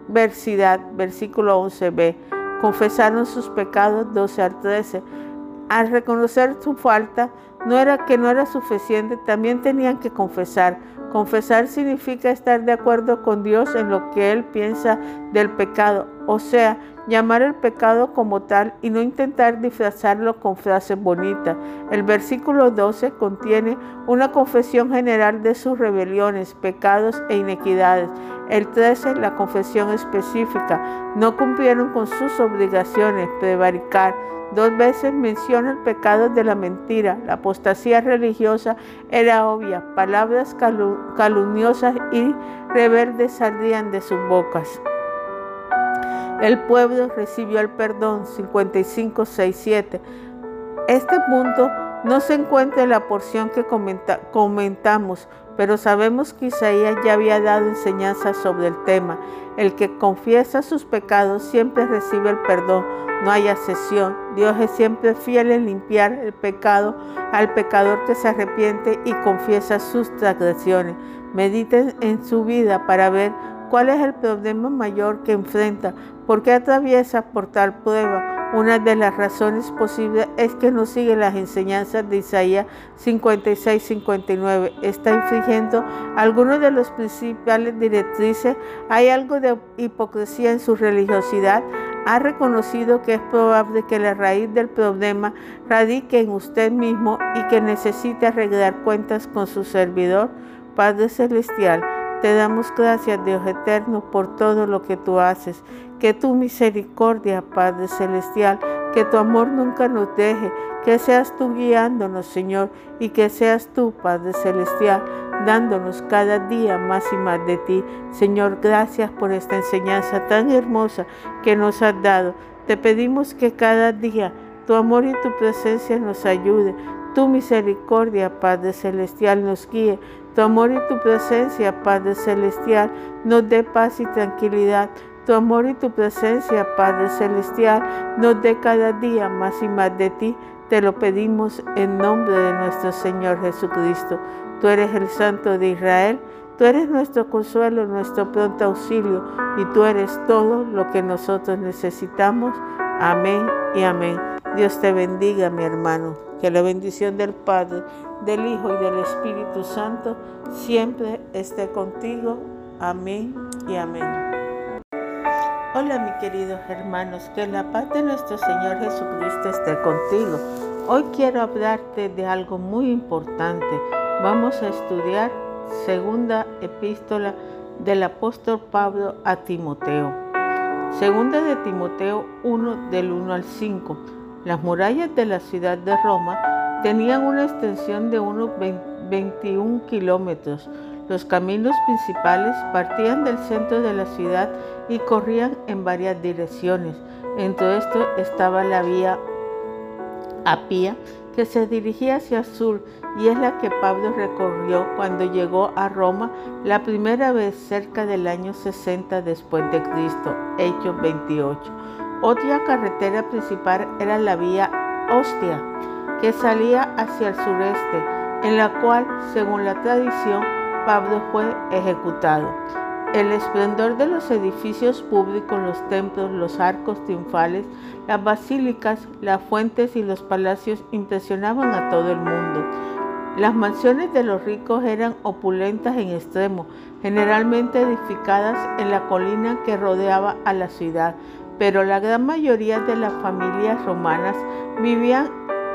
perversidad, versículo 11b. Confesaron sus pecados 12 al 13. Al reconocer su falta, no era que no era suficiente, también tenían que confesar. Confesar significa estar de acuerdo con Dios en lo que Él piensa del pecado, o sea, llamar el pecado como tal y no intentar disfrazarlo con frases bonitas. El versículo 12 contiene una confesión general de sus rebeliones, pecados e inequidades. El 13, la confesión específica. No cumplieron con sus obligaciones, prevaricar. Dos veces menciona el pecado de la mentira. La apostasía religiosa era obvia. Palabras calumniosas y rebeldes salían de sus bocas. El pueblo recibió el perdón 55, 6, 7. Este punto no se encuentra en la porción que comentamos, pero sabemos que Isaías ya había dado enseñanza sobre el tema. El que confiesa sus pecados siempre recibe el perdón, no hay asesión. Dios es siempre fiel en limpiar el pecado al pecador que se arrepiente y confiesa sus transgresiones. Mediten en su vida para ver cuál es el problema mayor que enfrenta, por qué atraviesa por tal prueba una de las razones posibles es que no sigue las enseñanzas de Isaías 56-59. Está infringiendo algunos de los principales directrices. Hay algo de hipocresía en su religiosidad. Ha reconocido que es probable que la raíz del problema radique en usted mismo y que necesite arreglar cuentas con su servidor, Padre Celestial. Te damos gracias, Dios eterno, por todo lo que tú haces. Que tu misericordia, Padre Celestial, que tu amor nunca nos deje, que seas tú guiándonos, Señor, y que seas tú, Padre Celestial, dándonos cada día más y más de ti. Señor, gracias por esta enseñanza tan hermosa que nos has dado. Te pedimos que cada día tu amor y tu presencia nos ayude. Tu misericordia, Padre Celestial, nos guíe tu amor y tu presencia, Padre Celestial, nos dé paz y tranquilidad. Tu amor y tu presencia, Padre Celestial, nos dé cada día más y más de ti. Te lo pedimos en nombre de nuestro Señor Jesucristo. Tú eres el Santo de Israel. Tú eres nuestro consuelo, nuestro pronto auxilio, y tú eres todo lo que nosotros necesitamos. Amén y amén. Dios te bendiga, mi hermano. Que la bendición del Padre, del Hijo y del Espíritu Santo siempre esté contigo. Amén y amén. Hola, mis queridos hermanos. Que la paz de nuestro Señor Jesucristo esté contigo. Hoy quiero hablarte de algo muy importante. Vamos a estudiar segunda epístola del apóstol Pablo a Timoteo. Segunda de Timoteo 1 del 1 al 5. Las murallas de la ciudad de Roma tenían una extensión de unos 21 kilómetros. Los caminos principales partían del centro de la ciudad y corrían en varias direcciones. Entre esto estaba la vía Apia que se dirigía hacia el sur y es la que Pablo recorrió cuando llegó a Roma la primera vez cerca del año 60 después de Cristo, Hechos 28. Otra carretera principal era la vía Ostia, que salía hacia el sureste, en la cual, según la tradición, Pablo fue ejecutado. El esplendor de los edificios públicos, los templos, los arcos triunfales, las basílicas, las fuentes y los palacios impresionaban a todo el mundo. Las mansiones de los ricos eran opulentas en extremo, generalmente edificadas en la colina que rodeaba a la ciudad, pero la gran mayoría de las familias romanas vivían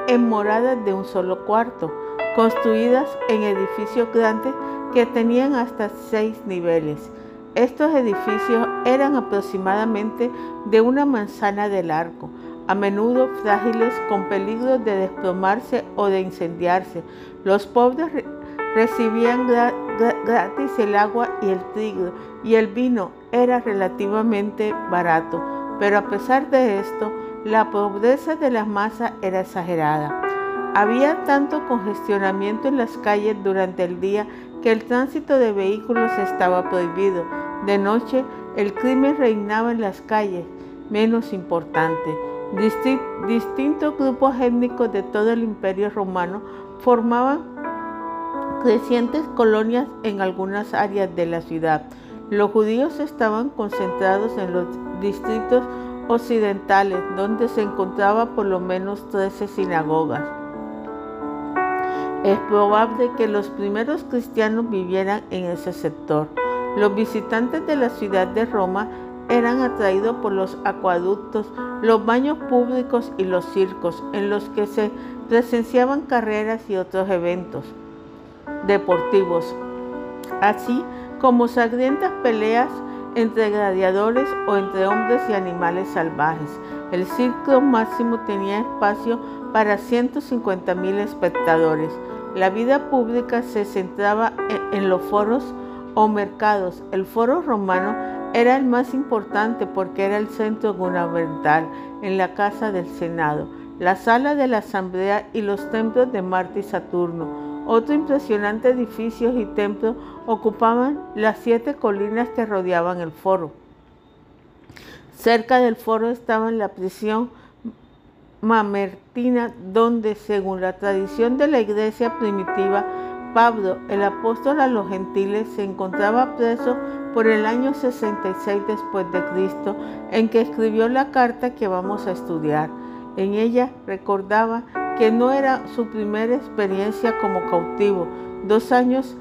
en moradas de un solo cuarto, construidas en edificios grandes que tenían hasta seis niveles. Estos edificios eran aproximadamente de una manzana de largo, a menudo frágiles con peligro de desplomarse o de incendiarse. Los pobres recibían gratis el agua y el trigo y el vino era relativamente barato, pero a pesar de esto, la pobreza de las masas era exagerada. Había tanto congestionamiento en las calles durante el día que el tránsito de vehículos estaba prohibido. De noche el crimen reinaba en las calles, menos importante. distintos grupos étnicos de todo el imperio romano formaban crecientes colonias en algunas áreas de la ciudad. Los judíos estaban concentrados en los distritos occidentales, donde se encontraba por lo menos 13 sinagogas. Es probable que los primeros cristianos vivieran en ese sector. Los visitantes de la ciudad de Roma eran atraídos por los acueductos, los baños públicos y los circos, en los que se presenciaban carreras y otros eventos deportivos, así como sangrientas peleas entre gladiadores o entre hombres y animales salvajes. El circo máximo tenía espacio para 150 mil espectadores. La vida pública se centraba en los foros o mercados. El foro romano era el más importante porque era el centro gubernamental en la casa del Senado, la sala de la asamblea y los templos de Marte y Saturno. Otro impresionante edificios y templos ocupaban las siete colinas que rodeaban el foro. Cerca del foro estaba la prisión mamertina, donde, según la tradición de la iglesia primitiva, Pablo, el apóstol a los gentiles, se encontraba preso por el año 66 después de Cristo, en que escribió la carta que vamos a estudiar. En ella recordaba que no era su primera experiencia como cautivo. Dos años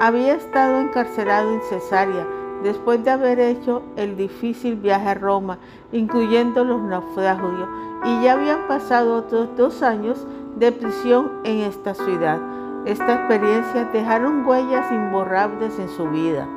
había estado encarcelado en Cesarea, después de haber hecho el difícil viaje a Roma, incluyendo los naufragios, y ya habían pasado otros dos años de prisión en esta ciudad. Esta experiencia dejaron huellas imborrables en su vida.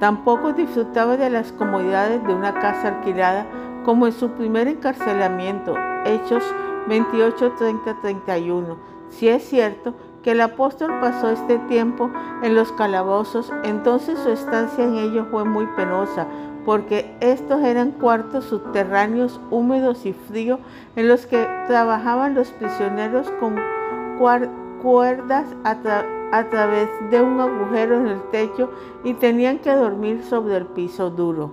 Tampoco disfrutaba de las comodidades de una casa alquilada como en su primer encarcelamiento, Hechos 28, 30, 31. Si es cierto que el apóstol pasó este tiempo en los calabozos, entonces su estancia en ellos fue muy penosa, porque estos eran cuartos subterráneos húmedos y fríos en los que trabajaban los prisioneros con cuerdas a, través de un agujero en el techo y tenían que dormir sobre el piso duro.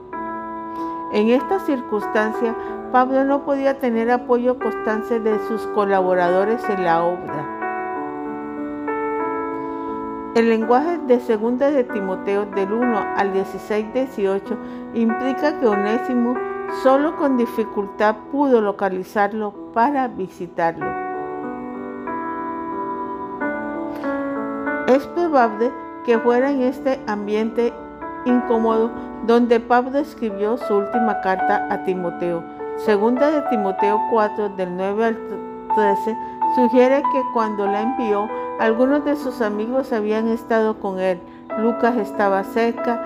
En esta circunstancia, Pablo no podía tener apoyo constante de sus colaboradores en la obra. El lenguaje de segunda de Timoteo del 1 al 16-18 implica que Onésimo solo con dificultad pudo localizarlo para visitarlo. Es probable que fuera en este ambiente incómodo donde Pablo escribió su última carta a Timoteo. Segunda de Timoteo 4 del 9 al 13 sugiere que cuando la envió, algunos de sus amigos habían estado con él. Lucas estaba cerca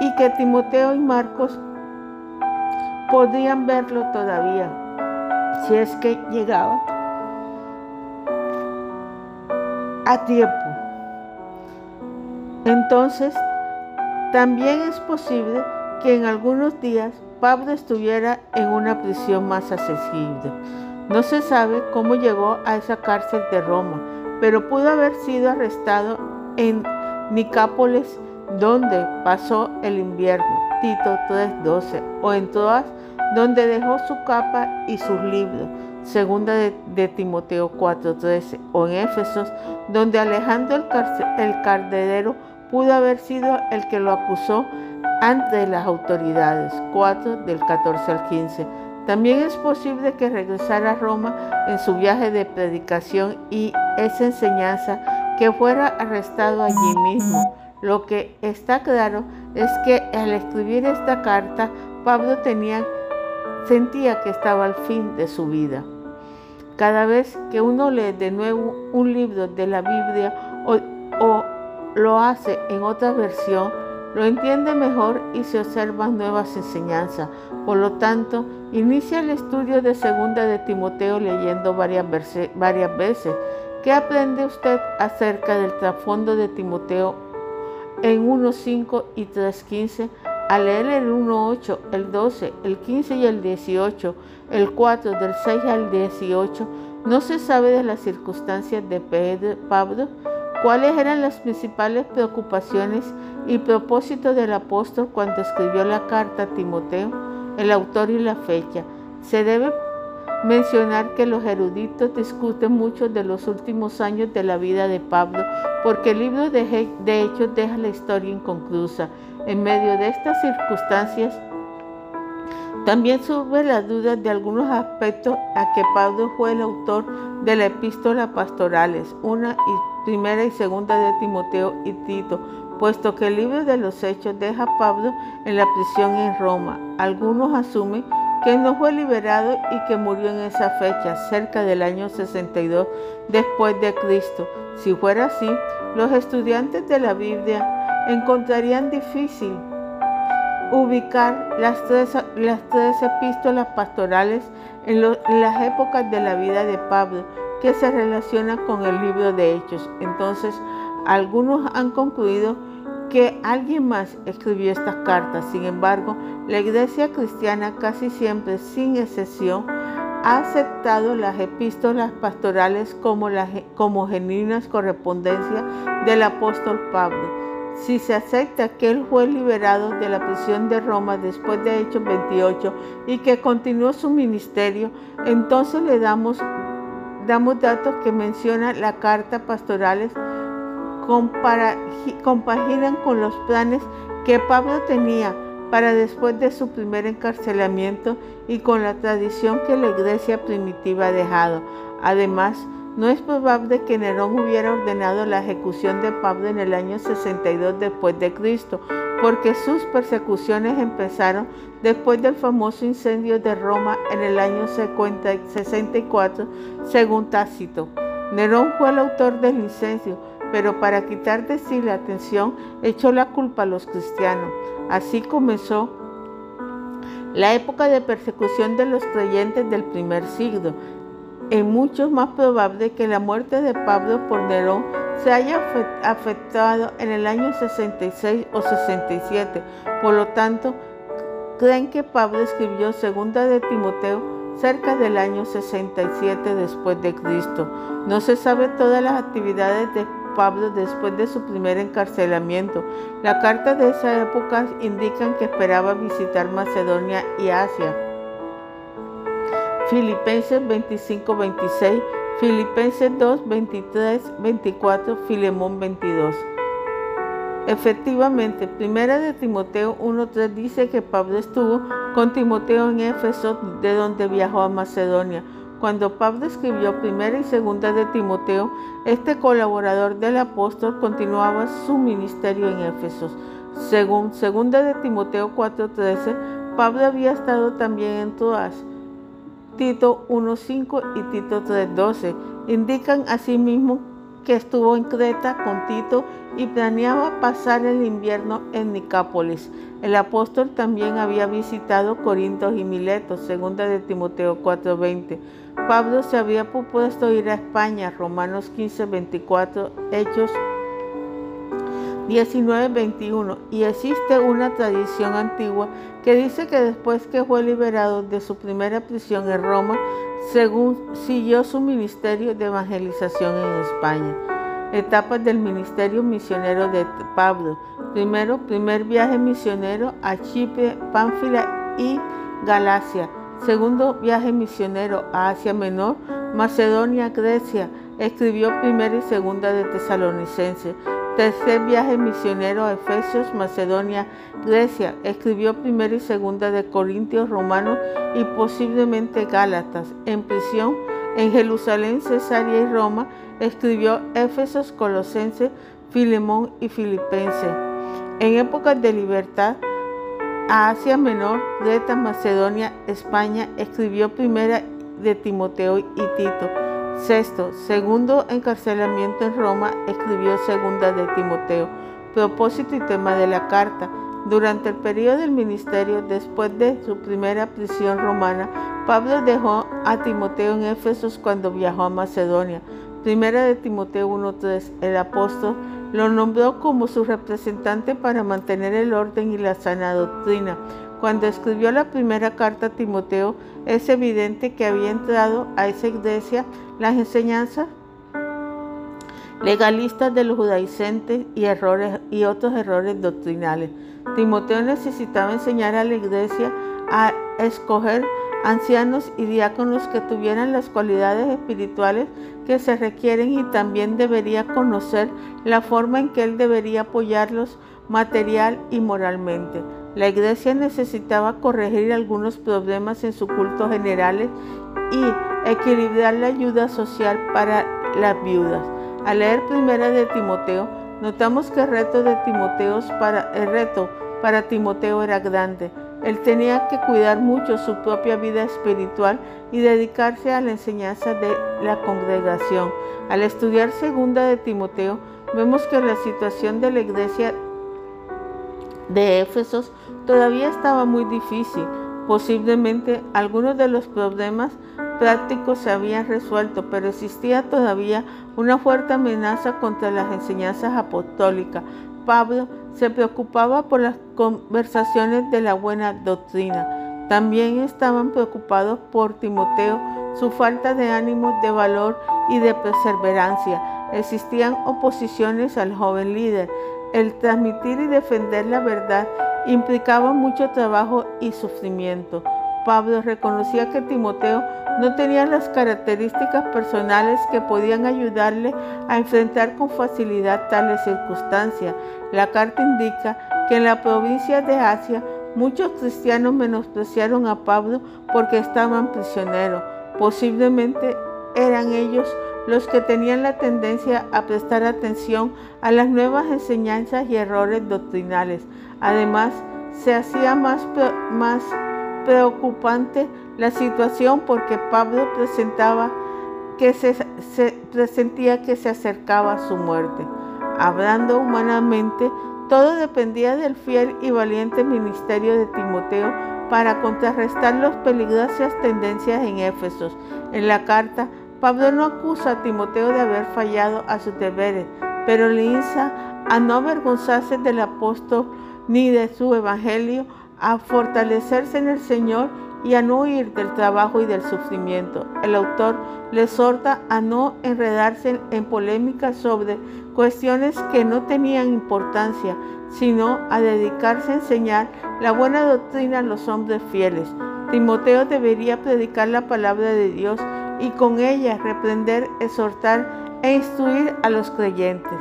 y que Timoteo y Marcos podían verlo todavía, si es que llegaba a tiempo. Entonces, también es posible que en algunos días Pablo estuviera en una prisión más accesible. No se sabe cómo llegó a esa cárcel de Roma, pero pudo haber sido arrestado en Nicápolis, donde pasó el invierno, Tito 3:12, o en Troas, donde dejó su capa y sus libros, segunda de, Timoteo 4:13, o en Éfesos, donde Alejandro el, el Cardedero pudo haber sido el que lo acusó ante las autoridades. 4 del 14 al 15. También es posible que regresara a Roma en su viaje de predicación y esa enseñanza que fuera arrestado allí mismo. Lo que está claro es que al escribir esta carta, Pablo tenía, sentía que estaba al fin de su vida. Cada vez que uno lee de nuevo un libro de la Biblia o, o lo hace en otra versión, lo entiende mejor y se observan nuevas enseñanzas. Por lo tanto, inicia el estudio de segunda de Timoteo leyendo varias, varias veces. ¿Qué aprende usted acerca del trasfondo de Timoteo en 1.5 y 3.15? Al leer el 1.8, el 12, el 15 y el 18, el 4 del 6 al 18, no se sabe de las circunstancias de Pedro, Pablo ¿Cuáles eran las principales preocupaciones y propósitos del apóstol cuando escribió la carta a Timoteo? El autor y la fecha. Se debe mencionar que los eruditos discuten mucho de los últimos años de la vida de Pablo, porque el libro de, de Hechos deja la historia inconclusa. En medio de estas circunstancias, también sube la duda de algunos aspectos a que Pablo fue el autor de la epístola pastorales, una y primera y segunda de Timoteo y Tito, puesto que el libro de los Hechos deja a Pablo en la prisión en Roma. Algunos asumen que no fue liberado y que murió en esa fecha, cerca del año 62 después de Cristo. Si fuera así, los estudiantes de la Biblia encontrarían difícil ubicar las tres, las tres epístolas pastorales en, las épocas de la vida de Pablo que se relacionan con el libro de Hechos. Entonces, algunos han concluido que alguien más escribió estas cartas. Sin embargo, la iglesia cristiana casi siempre, sin excepción, ha aceptado las epístolas pastorales como, las, como genuinas correspondencias del apóstol Pablo. Si se acepta que él fue liberado de la prisión de Roma después de Hechos 28 y que continuó su ministerio, entonces le damos, damos datos que menciona la carta pastorales compaginan con los planes que Pablo tenía para después de su primer encarcelamiento y con la tradición que la iglesia primitiva ha dejado. Además, no es probable que Nerón hubiera ordenado la ejecución de Pablo en el año 62 después de Cristo, porque sus persecuciones empezaron después del famoso incendio de Roma en el año 64, según Tácito. Nerón fue el autor del incendio, pero para quitar de sí la atención echó la culpa a los cristianos. Así comenzó la época de persecución de los creyentes del primer siglo. En muchos más probable que la muerte de Pablo por Nerón se haya afectado en el año 66 o 67. Por lo tanto, creen que Pablo escribió segunda de Timoteo cerca del año 67 después de Cristo. No se sabe todas las actividades de Pablo después de su primer encarcelamiento. La carta de esa época indican que esperaba visitar Macedonia y Asia. Filipenses 25-26, Filipenses 2, 23, 24, Filemón 22. Efectivamente, primera de Timoteo 1.3 dice que Pablo estuvo con Timoteo en Éfeso, de donde viajó a Macedonia. Cuando Pablo escribió primera y segunda de Timoteo, este colaborador del apóstol continuaba su ministerio en Éfeso. Según segunda de Timoteo 4:13, Pablo había estado también en Troas. Tito 1:5 y Tito 3:12 indican asimismo que estuvo en Creta con Tito y planeaba pasar el invierno en Nicápolis. El apóstol también había visitado Corinto y Mileto, segunda de Timoteo 4:20. Pablo se había propuesto ir a España, Romanos 15, 24, Hechos 19, 21. Y existe una tradición antigua que dice que después que fue liberado de su primera prisión en Roma, siguió su ministerio de evangelización en España. Etapas del ministerio misionero de Pablo. Primero, primer viaje misionero a Chipre, Pánfila y Galacia. Segundo viaje misionero a Asia Menor, Macedonia, Grecia. Escribió primera y segunda de Tesalonicense. Tercer viaje misionero a Efesios, Macedonia, Grecia. Escribió primera y segunda de Corintios, Romanos y posiblemente Gálatas. En prisión en Jerusalén, Cesarea y Roma, escribió Éfesos, Colosenses, Filemón y Filipenses. En épocas de libertad, a Asia Menor, Greta, Macedonia, España, escribió primera de Timoteo y Tito. Sexto, segundo encarcelamiento en Roma, escribió segunda de Timoteo. Propósito y tema de la carta. Durante el periodo del ministerio, después de su primera prisión romana, Pablo dejó a Timoteo en Éfesos cuando viajó a Macedonia. Primera de Timoteo 1.3, el apóstol lo nombró como su representante para mantener el orden y la sana doctrina. Cuando escribió la primera carta a Timoteo, es evidente que había entrado a esa iglesia las enseñanzas legalistas de los judaicentes y, errores, y otros errores doctrinales. Timoteo necesitaba enseñar a la iglesia a escoger ancianos y diáconos que tuvieran las cualidades espirituales que se requieren y también debería conocer la forma en que él debería apoyarlos material y moralmente. La iglesia necesitaba corregir algunos problemas en su culto generales y equilibrar la ayuda social para las viudas. Al leer primera de Timoteo, notamos que el reto de Timoteo para, el reto para Timoteo era grande. Él tenía que cuidar mucho su propia vida espiritual y dedicarse a la enseñanza de la congregación. Al estudiar segunda de Timoteo, vemos que la situación de la iglesia de Éfesos todavía estaba muy difícil. Posiblemente algunos de los problemas prácticos se habían resuelto, pero existía todavía una fuerte amenaza contra las enseñanzas apostólicas. Pablo se preocupaba por las conversaciones de la buena doctrina. También estaban preocupados por Timoteo, su falta de ánimo, de valor y de perseverancia. Existían oposiciones al joven líder. El transmitir y defender la verdad implicaba mucho trabajo y sufrimiento. Pablo reconocía que Timoteo no tenía las características personales que podían ayudarle a enfrentar con facilidad tales circunstancias. La carta indica que en la provincia de Asia muchos cristianos menospreciaron a Pablo porque estaban prisioneros. Posiblemente eran ellos los que tenían la tendencia a prestar atención a las nuevas enseñanzas y errores doctrinales. Además, se hacía más, más preocupante la situación porque Pablo presentaba que se, presentía que se acercaba a su muerte. Hablando humanamente, todo dependía del fiel y valiente ministerio de Timoteo para contrarrestar las peligrosas tendencias en Éfesos. En la carta, Pablo no acusa a Timoteo de haber fallado a sus deberes, pero le insta a no avergonzarse del apóstol ni de su evangelio, a fortalecerse en el Señor y a no huir del trabajo y del sufrimiento. El autor le exhorta a no enredarse en polémicas sobre cuestiones que no tenían importancia, sino a dedicarse a enseñar la buena doctrina a los hombres fieles. Timoteo debería predicar la palabra de Dios y con ella reprender, exhortar e instruir a los creyentes.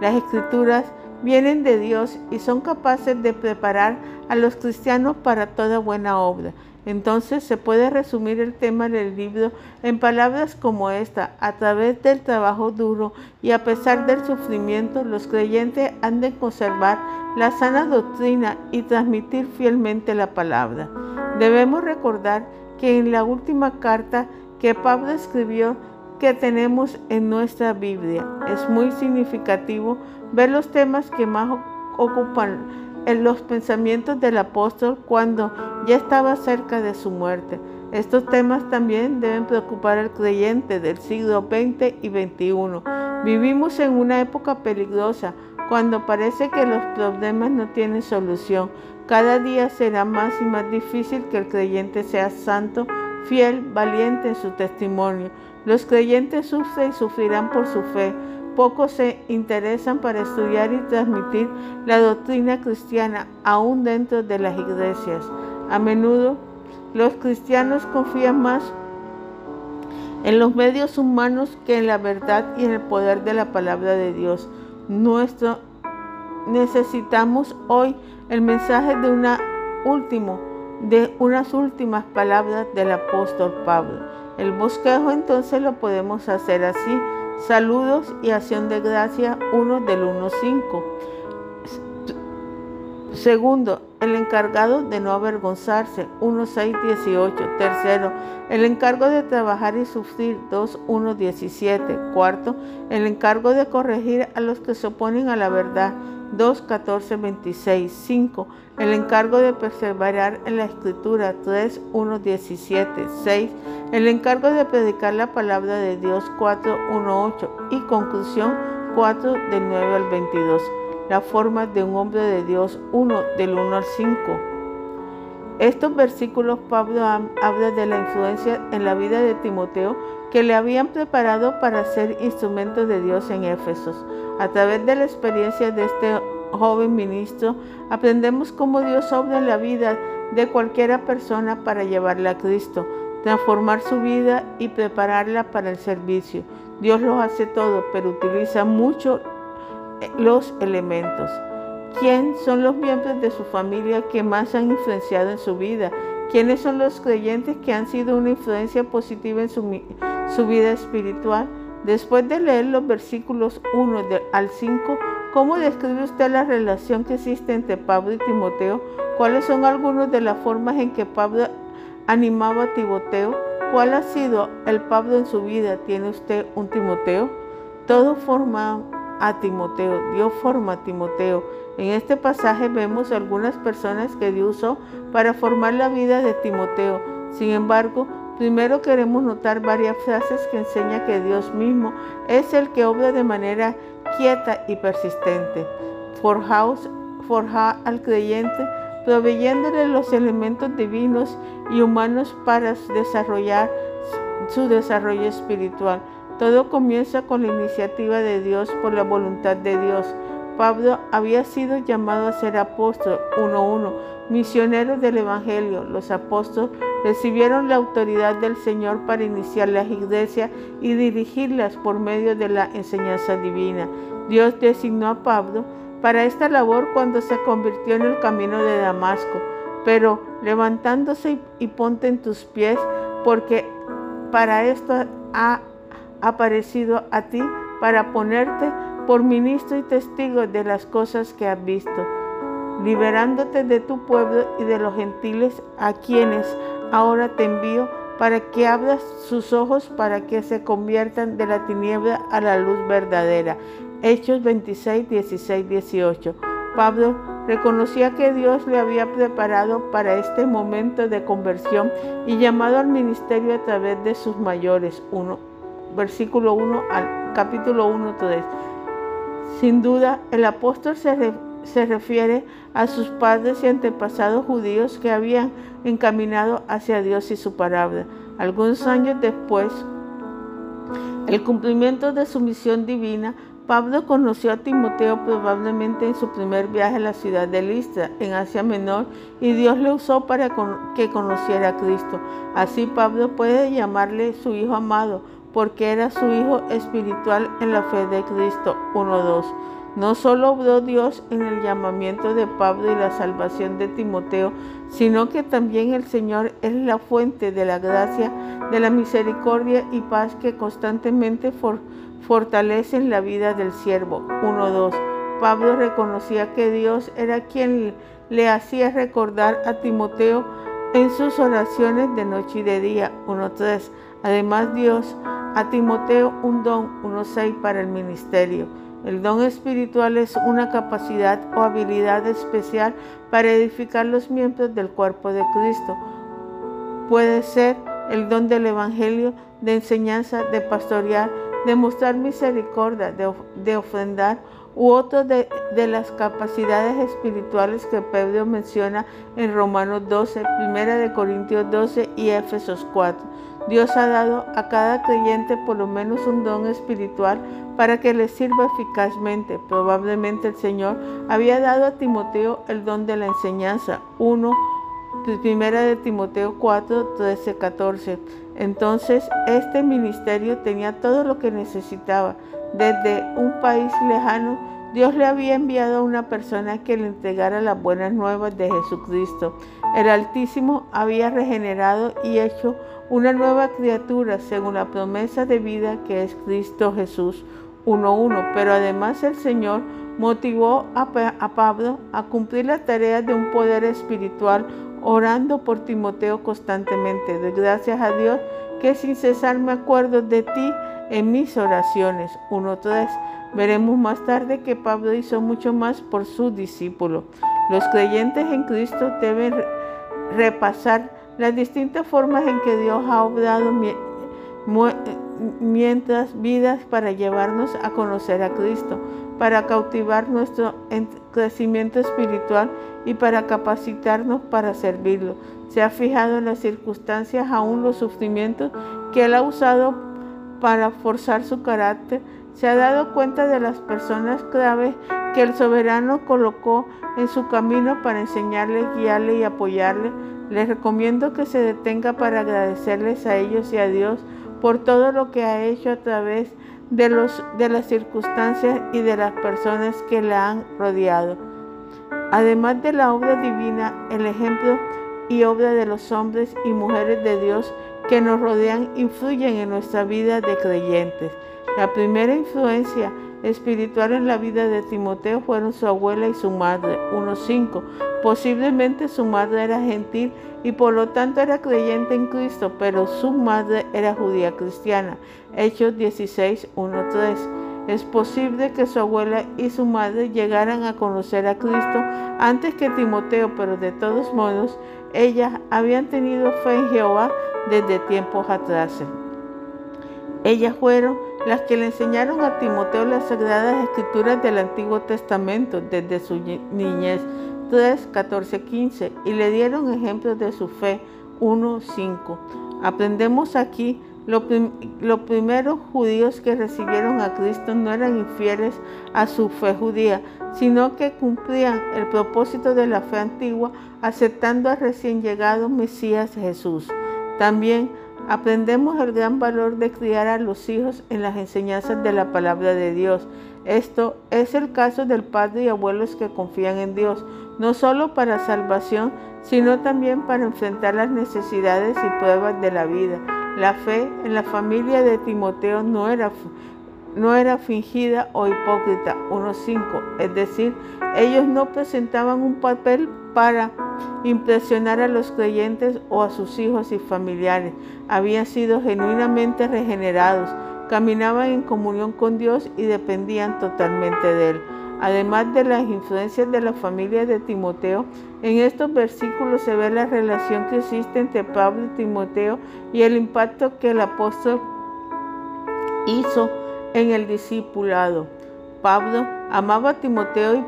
Las escrituras vienen de Dios y son capaces de preparar a los cristianos para toda buena obra. Entonces se puede resumir el tema del libro en palabras como esta. A través del trabajo duro y a pesar del sufrimiento, los creyentes han de conservar la sana doctrina y transmitir fielmente la palabra. Debemos recordar que en la última carta que Pablo escribió que tenemos en nuestra Biblia es muy significativo ver los temas que más ocupan en los pensamientos del apóstol cuando ya estaba cerca de su muerte. Estos temas también deben preocupar al creyente del siglo XX y XXI. Vivimos en una época peligrosa cuando parece que los problemas no tienen solución. Cada día será más y más difícil que el creyente sea santo, fiel, valiente en su testimonio. Los creyentes sufren y sufrirán por su fe Pocos se interesan para estudiar y transmitir la doctrina cristiana aún dentro de las iglesias. A menudo los cristianos confían más en los medios humanos que en la verdad y en el poder de la palabra de Dios. Nuestro necesitamos hoy el mensaje de una último, de unas últimas palabras del apóstol Pablo. El bosquejo entonces lo podemos hacer así Saludos y acción de gracia 1 del 1.5. Segundo, el encargado de no avergonzarse 1.6.18. Tercero, el encargo de trabajar y sufrir 2.1.17. Cuarto, el encargo de corregir a los que se oponen a la verdad 2, 14, 26. 5. El encargo de perseverar en la escritura 3, 1, 17. 6. El encargo de predicar la palabra de Dios 4, 1, 8. Y conclusión 4 del 9 al 22. La forma de un hombre de Dios 1 del 1 al 5. Estos versículos Pablo habla de la influencia en la vida de Timoteo que le habían preparado para ser instrumento de Dios en Éfesos. A través de la experiencia de este joven ministro, aprendemos cómo Dios obra en la vida de cualquiera persona para llevarla a Cristo, transformar su vida y prepararla para el servicio. Dios lo hace todo, pero utiliza mucho eh, los elementos. ¿Quién son los miembros de su familia que más han influenciado en su vida? ¿Quiénes son los creyentes que han sido una influencia positiva en su, su vida espiritual? Después de leer los versículos 1 al 5, ¿cómo describe usted la relación que existe entre Pablo y Timoteo? ¿Cuáles son algunas de las formas en que Pablo animaba a Timoteo? ¿Cuál ha sido el Pablo en su vida? ¿Tiene usted un Timoteo? Todo forma a Timoteo, Dios forma a Timoteo. En este pasaje vemos algunas personas que Dios usó para formar la vida de Timoteo. Sin embargo, Primero queremos notar varias frases que enseñan que Dios mismo es el que obra de manera quieta y persistente. forja al creyente proveyéndole los elementos divinos y humanos para desarrollar su desarrollo espiritual. Todo comienza con la iniciativa de Dios por la voluntad de Dios. Pablo había sido llamado a ser apóstol 1.1, misionero del Evangelio. Los apóstoles recibieron la autoridad del Señor para iniciar las iglesias y dirigirlas por medio de la enseñanza divina. Dios designó a Pablo para esta labor cuando se convirtió en el camino de Damasco. Pero levantándose y ponte en tus pies, porque para esto ha aparecido a ti, para ponerte por ministro y testigo de las cosas que has visto, liberándote de tu pueblo y de los gentiles a quienes ahora te envío para que abras sus ojos para que se conviertan de la tiniebla a la luz verdadera. Hechos 26, 16, 18. Pablo reconocía que Dios le había preparado para este momento de conversión y llamado al ministerio a través de sus mayores. 1, versículo 1 al capítulo 1, 3. Sin duda, el apóstol se, se refiere a sus padres y antepasados judíos que habían encaminado hacia Dios y su palabra. Algunos años después, el cumplimiento de su misión divina, Pablo conoció a Timoteo probablemente en su primer viaje a la ciudad de Listra, en Asia Menor, y Dios le usó para que conociera a Cristo. Así Pablo puede llamarle su hijo amado, porque era su hijo espiritual en la fe de Cristo 1.2. No solo obró Dios en el llamamiento de Pablo y la salvación de Timoteo, sino que también el Señor es la fuente de la gracia, de la misericordia y paz que constantemente fortalecen la vida del siervo. 1.2. Pablo reconocía que Dios era quien le hacía recordar a Timoteo en sus oraciones de noche y de día. 1.3. Además Dios a Timoteo un don 1.6 para el ministerio. El don espiritual es una capacidad o habilidad especial para edificar los miembros del cuerpo de Cristo. Puede ser el don del Evangelio, de enseñanza, de pastorear, de mostrar misericordia, de, ofrendar, u otro de, las capacidades espirituales que Pedro menciona en Romanos 12, 1 de Corintios 12 y Éfesos 4. Dios ha dado a cada creyente por lo menos un don espiritual para que le sirva eficazmente. Probablemente el Señor había dado a Timoteo el don de la enseñanza. 1 Primera de Timoteo 4, 13, 14. Entonces este ministerio tenía todo lo que necesitaba. Desde un país lejano, Dios le había enviado a una persona que le entregara las buenas nuevas de Jesucristo. El Altísimo había regenerado y hecho una nueva criatura según la promesa de vida que es Cristo Jesús 1.1. Pero además el Señor motivó a, Pablo a cumplir la tarea de un poder espiritual orando por Timoteo constantemente. De gracias a Dios que sin cesar me acuerdo de ti en mis oraciones. 1.3. Veremos más tarde que Pablo hizo mucho más por sus discípulos. Los creyentes en Cristo deben repasar las distintas formas en que Dios ha obrado mientras vidas para llevarnos a conocer a Cristo, para cautivar nuestro crecimiento espiritual y para capacitarnos para servirlo. Se ha fijado en las circunstancias, aún los sufrimientos que Él ha usado para forzar su carácter. Se ha dado cuenta de las personas claves que el soberano colocó en su camino para enseñarle, guiarle y apoyarle. Les recomiendo que se detenga para agradecerles a ellos y a Dios por todo lo que ha hecho a través de, los, de las circunstancias y de las personas que la han rodeado. Además de la obra divina, el ejemplo y obra de los hombres y mujeres de Dios que nos rodean influyen en nuestra vida de creyentes. La primera influencia espiritual en la vida de Timoteo fueron su abuela y su madre, 1.5. Posiblemente su madre era gentil y por lo tanto era creyente en Cristo, pero su madre era judía cristiana. Hechos 16, 3. Es posible que su abuela y su madre llegaran a conocer a Cristo antes que Timoteo, pero de todos modos, ellas habían tenido fe en Jehová desde tiempos atrás. Ellas fueron las que le enseñaron a Timoteo las sagradas escrituras del Antiguo Testamento desde su niñez. 3, 14, 15 y le dieron ejemplos de su fe 1, 5. Aprendemos aquí los lo primeros judíos que recibieron a Cristo no eran infieles a su fe judía, sino que cumplían el propósito de la fe antigua aceptando al recién llegado Mesías Jesús. También aprendemos el gran valor de criar a los hijos en las enseñanzas de la palabra de Dios. Esto es el caso del padre y abuelos que confían en Dios, no solo para salvación, sino también para enfrentar las necesidades y pruebas de la vida. La fe en la familia de Timoteo no era, no era fingida o hipócrita, 1.5, es decir, ellos no presentaban un papel para impresionar a los creyentes o a sus hijos y familiares. Habían sido genuinamente regenerados, caminaban en comunión con Dios y dependían totalmente de Él. Además de las influencias de la familia de Timoteo, en estos versículos se ve la relación que existe entre Pablo y Timoteo y el impacto que el apóstol hizo en el discipulado. Pablo amaba a Timoteo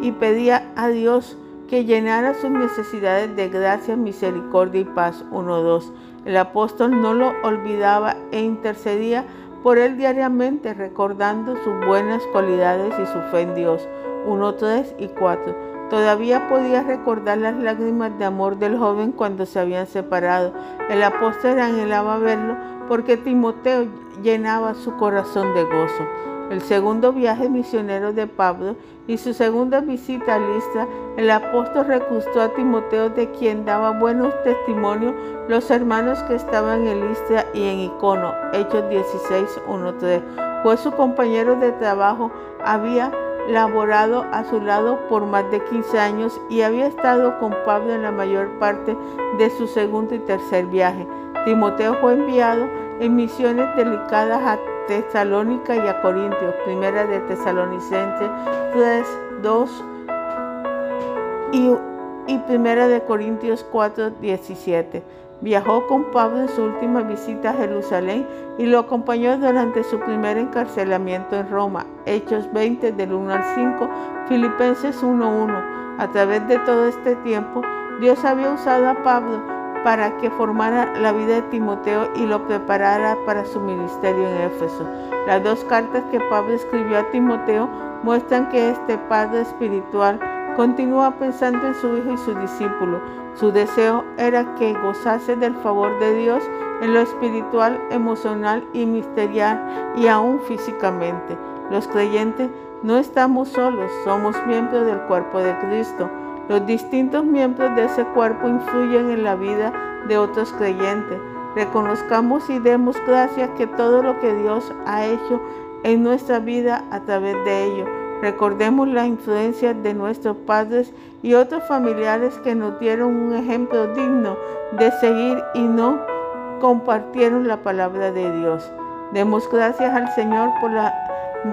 y, pedía a Dios que llenara sus necesidades de gracia, misericordia y paz. 1.2. El apóstol no lo olvidaba e intercedía por él diariamente, recordando sus buenas cualidades y su fe en Dios. 1, 3 y 4. Todavía podía recordar las lágrimas de amor del joven cuando se habían separado. El apóstol anhelaba verlo porque Timoteo llenaba su corazón de gozo. El segundo viaje misionero de Pablo y su segunda visita a Listra, el apóstol recustó a Timoteo de quien daba buenos testimonios los hermanos que estaban en Listra y en Icono, Hechos 16, 1, 3. Fue su compañero de trabajo, había laborado a su lado por más de 15 años y había estado con Pablo en la mayor parte de su segundo y tercer viaje. Timoteo fue enviado en misiones delicadas a Tesalónica y a Corintios, primera de Tesalonicenses 3, 2 y, y primera de Corintios 4, 17. Viajó con Pablo en su última visita a Jerusalén y lo acompañó durante su primer encarcelamiento en Roma, Hechos 20 del 1 al 5, Filipenses 1.1. A través de todo este tiempo, Dios había usado a Pablo para que formara la vida de Timoteo y lo preparara para su ministerio en Éfeso. Las dos cartas que Pablo escribió a Timoteo muestran que este padre espiritual continúa pensando en su hijo y su discípulo. Su deseo era que gozase del favor de Dios en lo espiritual, emocional y misterial y aún físicamente. Los creyentes no estamos solos, somos miembros del cuerpo de Cristo. Los distintos miembros de ese cuerpo influyen en la vida de otros creyentes. Reconozcamos y demos gracias que todo lo que Dios ha hecho en nuestra vida a través de ello. Recordemos la influencia de nuestros padres y otros familiares que nos dieron un ejemplo digno de seguir y no compartieron la palabra de Dios. Demos gracias al Señor por,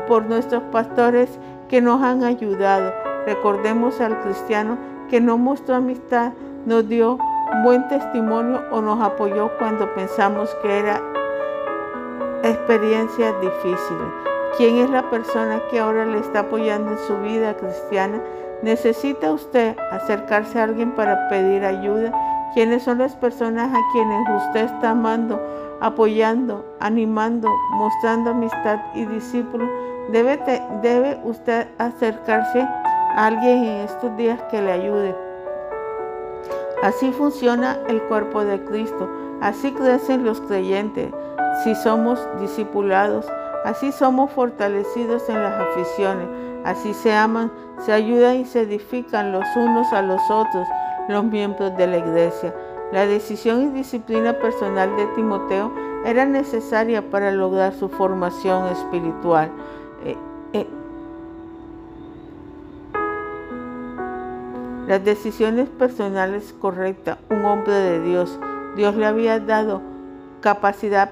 por nuestros pastores que nos han ayudado Recordemos al cristiano que no mostró amistad, nos dio buen testimonio o nos apoyó cuando pensamos que era experiencia difícil. ¿Quién es la persona que ahora le está apoyando en su vida cristiana? ¿Necesita usted acercarse a alguien para pedir ayuda? ¿Quiénes son las personas a quienes usted está amando apoyando, animando, mostrando amistad y discípulo, debe, debe usted acercarse alguien en estos días que le ayude. Así funciona el cuerpo de Cristo, así crecen los creyentes, si somos discipulados, así somos fortalecidos en las aficiones, así se aman, se ayudan y se edifican los unos a los otros, los miembros de la iglesia. La decisión y disciplina personal de Timoteo era necesaria para lograr su formación espiritual. Las decisiones personales correctas, un hombre de Dios, Dios le había dado capacidad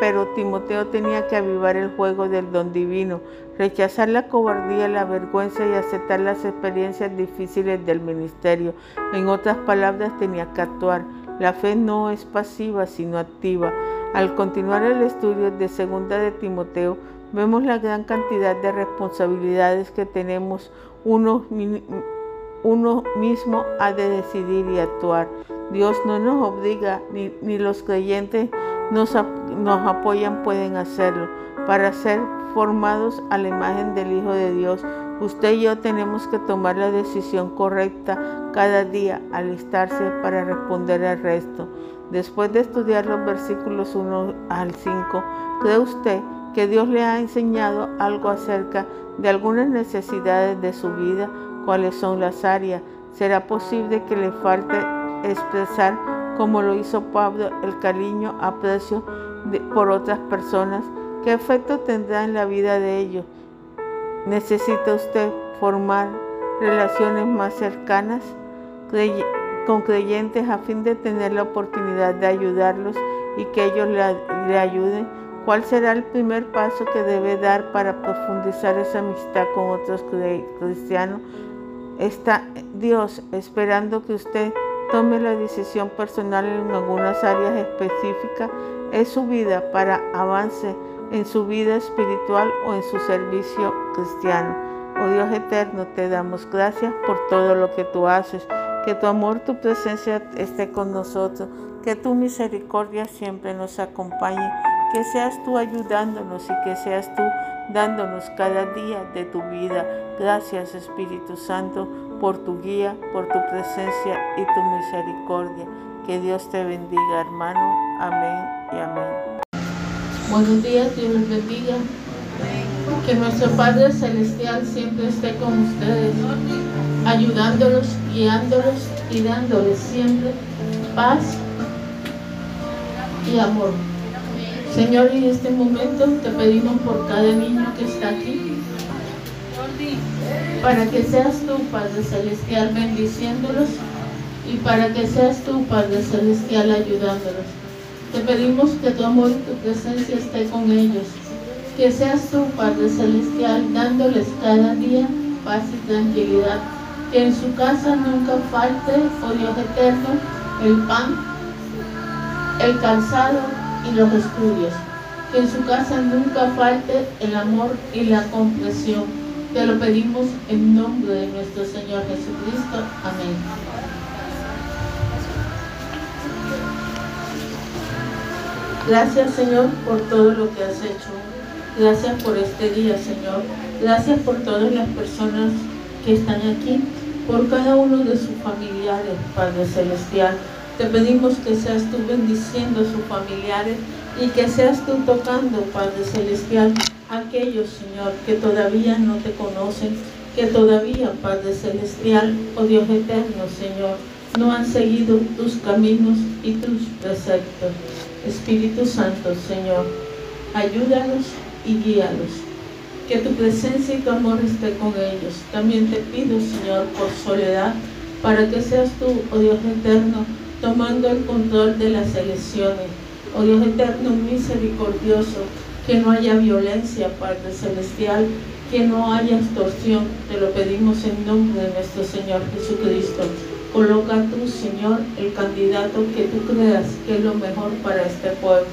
pero Timoteo tenía que avivar el juego del don divino, rechazar la cobardía, la vergüenza y aceptar las experiencias difíciles del ministerio. En otras palabras, tenía que actuar. La fe no es pasiva, sino activa. Al continuar el estudio de segunda de Timoteo, vemos la gran cantidad de responsabilidades que tenemos uno, uno mismo a de decidir y actuar. Dios no nos obliga, ni, los creyentes nos, apoyan pueden hacerlo. Para ser formados a la imagen del Hijo de Dios, usted y yo tenemos que tomar la decisión correcta cada día, alistarse para responder al resto. Después de estudiar los versículos 1 al 5, ¿cree usted que Dios le ha enseñado algo acerca de algunas necesidades de su vida? ¿Cuáles son las áreas? ¿Será posible que le falte expresar como lo hizo Pablo, el cariño, aprecio por otras personas, ¿qué efecto tendrá en la vida de ellos? ¿Necesita usted formar relaciones más cercanas con creyentes a fin de tener la oportunidad de ayudarlos y que ellos le, le ayuden? ¿Cuál será el primer paso que debe dar para profundizar esa amistad con otros cristianos? Está Dios esperando que usted tome la decisión personal en algunas áreas específicas es su vida para avance en su vida espiritual o en su servicio cristiano. Oh Dios eterno, te damos gracias por todo lo que tú haces. Que tu amor, tu presencia esté con nosotros. Que tu misericordia siempre nos acompañe. Que seas tú ayudándonos y que seas tú dándonos cada día de tu vida. Gracias Espíritu Santo por tu guía, por tu presencia y tu misericordia. Que Dios te bendiga, hermano. Amén y amén. Buenos días, Dios les bendiga. Que nuestro Padre Celestial siempre esté con ustedes, ayudándolos, guiándolos y dándoles siempre paz y amor. Señor, en este momento te pedimos por cada niño que está aquí, para que seas tú, Padre Celestial, bendiciéndolos y para que seas tú, Padre Celestial, ayudándolos. Te pedimos que tu amor y tu presencia esté con ellos. Que seas tú, Padre Celestial, dándoles cada día paz y tranquilidad. Que en su casa nunca falte, oh Dios eterno, el pan, el calzado y los estudios. Que en su casa nunca falte el amor y la comprensión te lo pedimos en nombre de nuestro Señor Jesucristo. Amén. Gracias Señor por todo lo que has hecho. Gracias por este día Señor. Gracias por todas las personas que están aquí, por cada uno de sus familiares, Padre Celestial. Te pedimos que seas tú bendiciendo a sus familiares y que seas tú tocando, Padre Celestial, aquellos, Señor, que todavía no te conocen, que todavía, Padre Celestial, oh Dios eterno, Señor, no han seguido tus caminos y tus preceptos. Espíritu Santo, Señor, ayúdalos y guíalos. Que tu presencia y tu amor esté con ellos. También te pido, Señor, por soledad, para que seas tú, oh Dios eterno, tomando el control de las elecciones. Oh Dios eterno, misericordioso, que no haya violencia, Padre Celestial, que no haya extorsión. Te lo pedimos en nombre de nuestro Señor Jesucristo. Coloca tú, Señor, el candidato que tú creas que es lo mejor para este pueblo.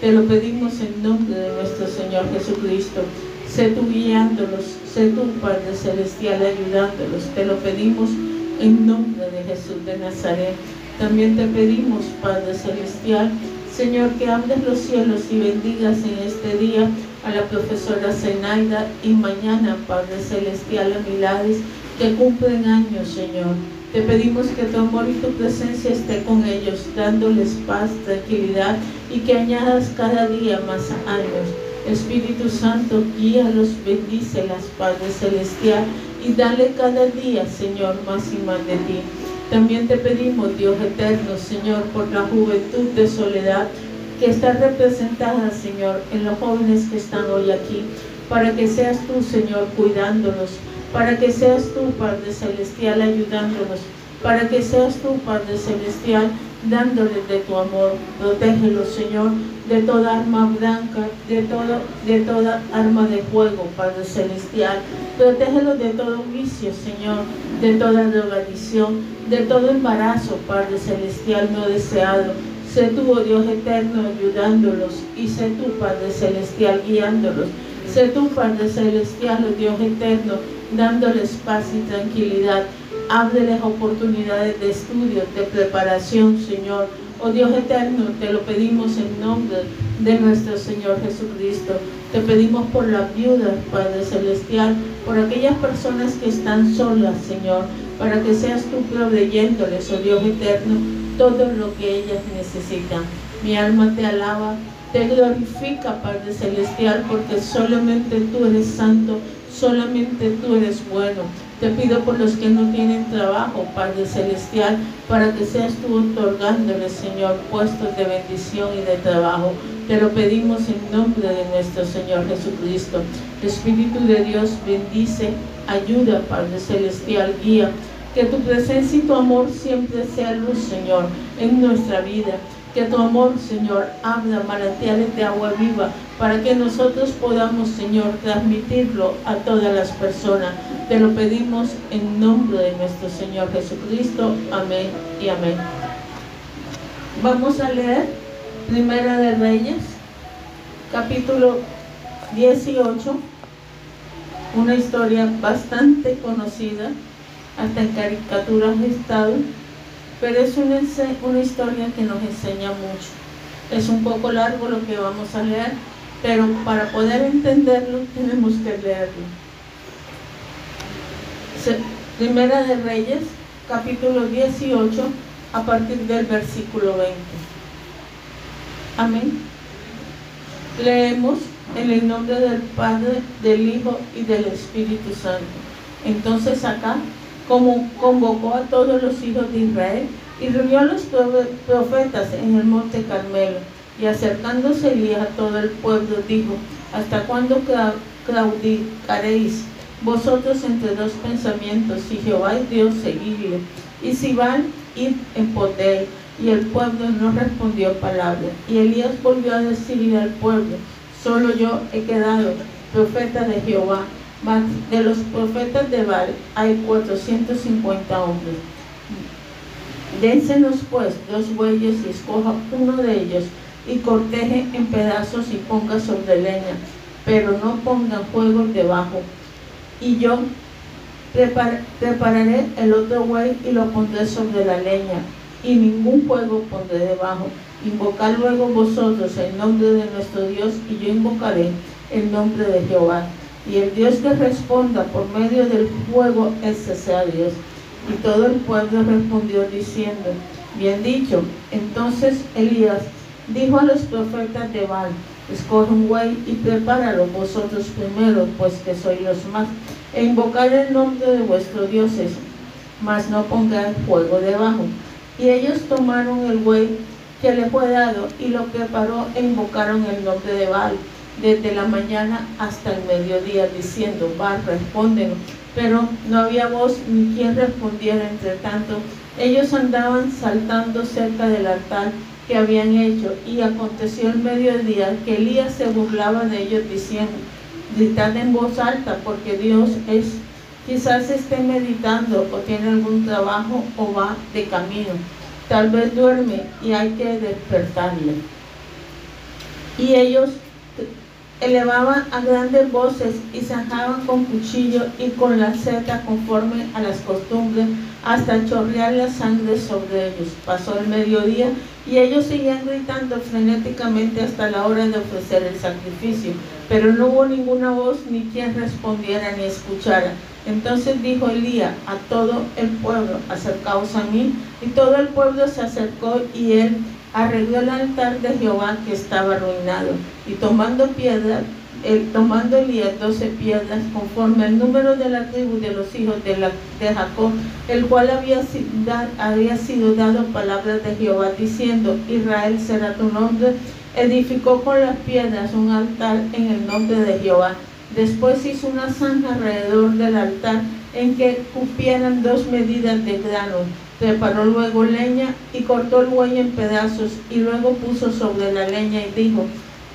Te lo pedimos en nombre de nuestro Señor Jesucristo. Sé tú guiándolos, sé tú, Padre Celestial, ayudándolos. Te lo pedimos en nombre de Jesús de Nazaret. También te pedimos, Padre Celestial, Señor, que abres los cielos y bendigas en este día a la profesora Zenaida y mañana, Padre Celestial, a Milades, que cumplen años, Señor. Te pedimos que tu amor y tu presencia esté con ellos, dándoles paz, tranquilidad y que añadas cada día más años. Espíritu Santo, guíalos, bendícelas, Padre Celestial, y dale cada día, Señor, más y más de ti. También te pedimos, Dios eterno, Señor, por la juventud de soledad que está representada, Señor, en los jóvenes que están hoy aquí, para que seas tú, Señor, cuidándolos, para que seas tú, Padre Celestial, ayudándolos, para que seas tú, Padre Celestial, dándoles de tu amor. Protégelos, Señor, de toda arma blanca, de, todo, de toda arma de fuego, Padre Celestial. Protégelo de todo vicio, Señor, de toda drogadicción, de todo embarazo, Padre Celestial no deseado. Sé tú, oh Dios eterno, ayudándolos y sé tú, Padre Celestial, guiándolos. Sé tú, Padre Celestial, oh Dios eterno, dándoles paz y tranquilidad. Ábreles oportunidades de estudio, de preparación, Señor Oh Dios eterno, te lo pedimos en nombre de nuestro Señor Jesucristo. Te pedimos por las viudas, Padre Celestial, por aquellas personas que están solas, Señor, para que seas tú proveyéndoles, oh Dios eterno, todo lo que ellas necesitan. Mi alma te alaba, te glorifica, Padre Celestial, porque solamente tú eres santo, solamente tú eres bueno. Te pido por los que no tienen trabajo, Padre Celestial, para que seas tú otorgándoles, Señor, puestos de bendición y de trabajo. Te lo pedimos en nombre de nuestro Señor Jesucristo. Espíritu de Dios, bendice, ayuda, Padre Celestial, guía. Que tu presencia y tu amor siempre sea luz, Señor, en nuestra vida. Que tu amor, Señor, abra manantiales de agua viva para que nosotros podamos, Señor, transmitirlo a todas las personas. Te lo pedimos en nombre de nuestro Señor Jesucristo. Amén y amén. Vamos a leer Primera de Reyes, capítulo 18, una historia bastante conocida, hasta en caricaturas estado pero es una, una historia que nos enseña mucho. Es un poco largo lo que vamos a leer, pero para poder entenderlo tenemos que leerlo. Primera de Reyes, capítulo 18, a partir del versículo 20. Amén. Leemos en el nombre del Padre, del Hijo y del Espíritu Santo. Entonces acá como convocó a todos los hijos de Israel y reunió a los profetas en el monte Carmelo. Y acercándose Elías a todo el pueblo, dijo, ¿hasta cuándo claudicaréis vosotros entre dos pensamientos? Si Jehová es Dios, seguidle. Y si van, id en poder. Y el pueblo no respondió palabra. Y Elías volvió a decirle al pueblo, solo yo he quedado, profeta de Jehová de los profetas de Baal hay 450 hombres. Dénsenos pues dos bueyes y escoja uno de ellos y corteje en pedazos y ponga sobre leña, pero no ponga fuego debajo. Y yo prepararé el otro buey y lo pondré sobre la leña, y ningún fuego pondré debajo. Invocad luego vosotros el nombre de nuestro Dios, y yo invocaré el nombre de Jehová y el Dios que responda por medio del fuego, ese sea Dios. Y todo el pueblo respondió diciendo, bien dicho. Entonces Elías dijo a los profetas de Baal, escoge un buey y prepáralo vosotros primero, pues que sois los más, e invocar el nombre de vuestros dioses, mas no pongan fuego debajo. Y ellos tomaron el buey que le fue dado y lo preparó e invocaron el nombre de Baal desde la mañana hasta el mediodía diciendo, va, respóndenos. Pero no había voz ni quien respondiera. Entre tanto, ellos andaban saltando cerca del altar que habían hecho. Y aconteció el mediodía que Elías se burlaba de ellos diciendo, gritad en voz alta porque Dios es, quizás esté meditando o tiene algún trabajo o va de camino. Tal vez duerme y hay que despertarle. Y ellos elevaban a grandes voces y zanjaban con cuchillo y con la seta conforme a las costumbres hasta chorrear la sangre sobre ellos. Pasó el mediodía y ellos seguían gritando frenéticamente hasta la hora de ofrecer el sacrificio, pero no hubo ninguna voz ni quien respondiera ni escuchara. Entonces dijo Elías a todo el pueblo, acercaos a mí, y todo el pueblo se acercó y él arregló el altar de Jehová que estaba arruinado, y tomando piedras, tomando Elías doce piedras conforme al número de la tribu de los hijos de Jacob, el cual había, había sido dado palabras de Jehová diciendo, Israel será tu nombre, edificó con las piedras un altar en el nombre de Jehová. Después hizo una zanja alrededor del altar en que cupieran dos medidas de grano. Preparó luego leña y cortó el buey en pedazos y luego puso sobre la leña y dijo,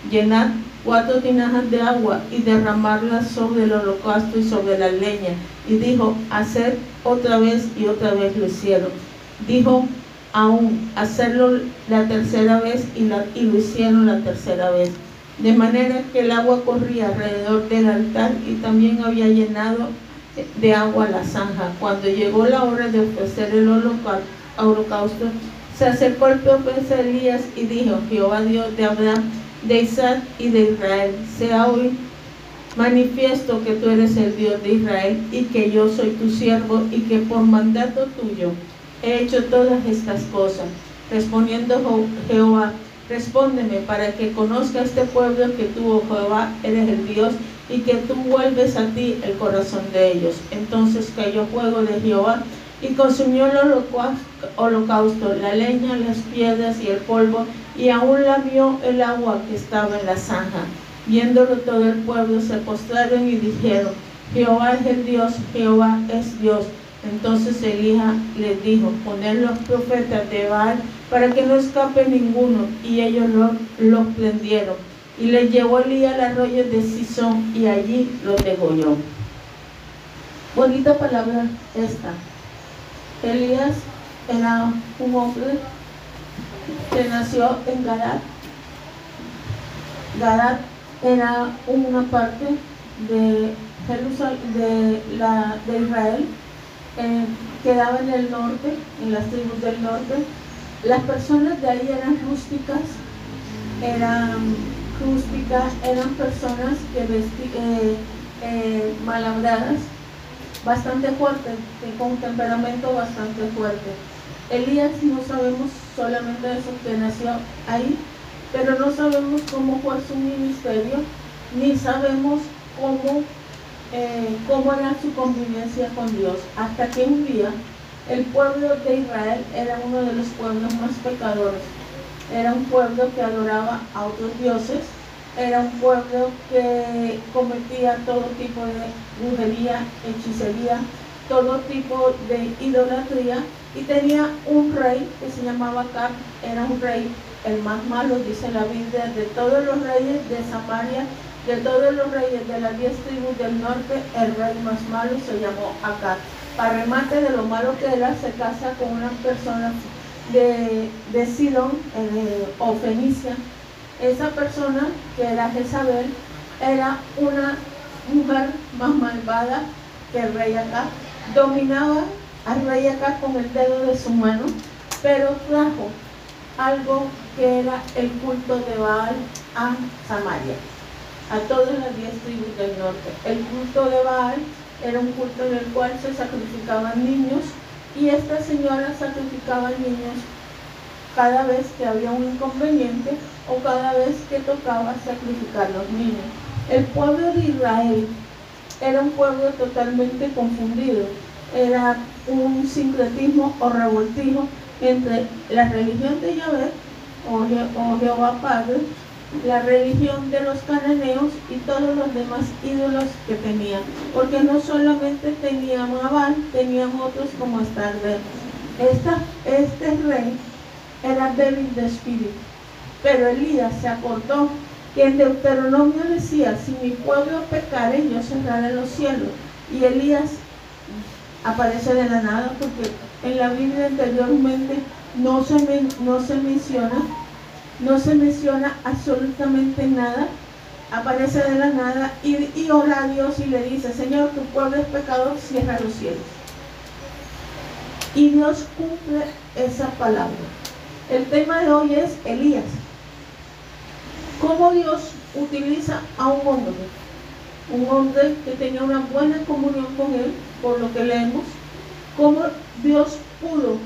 llenad cuatro tinajas de agua y derramarlas sobre el holocausto y sobre la leña. Y dijo, hacer otra vez y otra vez lo hicieron. Dijo, aún, hacerlo la tercera vez y, y lo hicieron la tercera vez. De manera que el agua corría alrededor del altar y también había llenado de agua la zanja. Cuando llegó la hora de ofrecer el holocausto, se acercó el profeta Elías y dijo, Jehová Dios de Abraham, de Isaac y de Israel. Sea hoy manifiesto que tú eres el Dios de Israel y que yo soy tu siervo y que por mandato tuyo he hecho todas estas cosas. Respondiendo Jehová, respóndeme para que conozca este pueblo que tú, oh Jehová, eres el Dios y que tú vuelves a ti el corazón de ellos. Entonces cayó fuego de Jehová y consumió el holocausto, la leña, las piedras y el polvo, y aún lamió el agua que estaba en la zanja. Viéndolo todo el pueblo se postraron y dijeron, Jehová es el Dios, Jehová es Dios. Entonces Elija les dijo, poned los profetas de Baal para que no escape ninguno, y ellos los prendieron. Y les llevó Elías al arroyo de Sison y allí los degolló. Bonita palabra esta. Elías era un hombre que nació en Gadat. Gadat era una parte de Jerusalén, de, la, de Israel, eh, quedaba en el norte, en las tribus del norte. Las personas de ahí eran rústicas, eran eran personas que eh, eh, malabradas, bastante fuerte, con un temperamento bastante fuerte. Elías no sabemos solamente eso, que nació ahí, pero no sabemos cómo fue su ministerio, ni sabemos cómo, eh, cómo era su convivencia con Dios, hasta que un día el pueblo de Israel era uno de los pueblos más pecadores. Era un pueblo que adoraba a otros dioses, era un pueblo que cometía todo tipo de brujería, hechicería, todo tipo de idolatría. Y tenía un rey que se llamaba Cap, era un rey el más malo, dice la Biblia, de todos los reyes de Samaria, de todos los reyes de las diez tribus del norte, el rey más malo se llamó Acab. Para remate de lo malo que era, se casa con una persona de, de Sidón eh, o Fenicia, esa persona, que era Jezabel, era una mujer más malvada que el rey acá. Dominaba al rey acá con el dedo de su mano, pero trajo algo que era el culto de Baal a Samaria, a todas las diez tribus del norte. El culto de Baal era un culto en el cual se sacrificaban niños y esta señora sacrificaba niños cada vez que había un inconveniente o cada vez que tocaba sacrificar los niños. El pueblo de Israel era un pueblo totalmente confundido, era un sincretismo o revoltijo entre la religión de Yahvé o, Jehová Padre, la religión de los cananeos y todos los demás ídolos que tenían, porque no solamente tenían a tenían otros como Astarde. Esta, este rey era débil de espíritu. Pero Elías se acordó que en Deuteronomio decía, si mi pueblo pecare, yo cerraré los cielos. Y Elías aparece de la nada porque en la Biblia anteriormente no se, no se menciona, no se menciona absolutamente nada. Aparece de la nada y, ora a Dios y le dice, Señor, tu pueblo es pecador, cierra los cielos. Y Dios cumple esa palabra. El tema de hoy es Elías. ¿Cómo Dios utiliza a un hombre? Un hombre que tenía una buena comunión con Él, por lo que leemos. ¿Cómo Dios pudo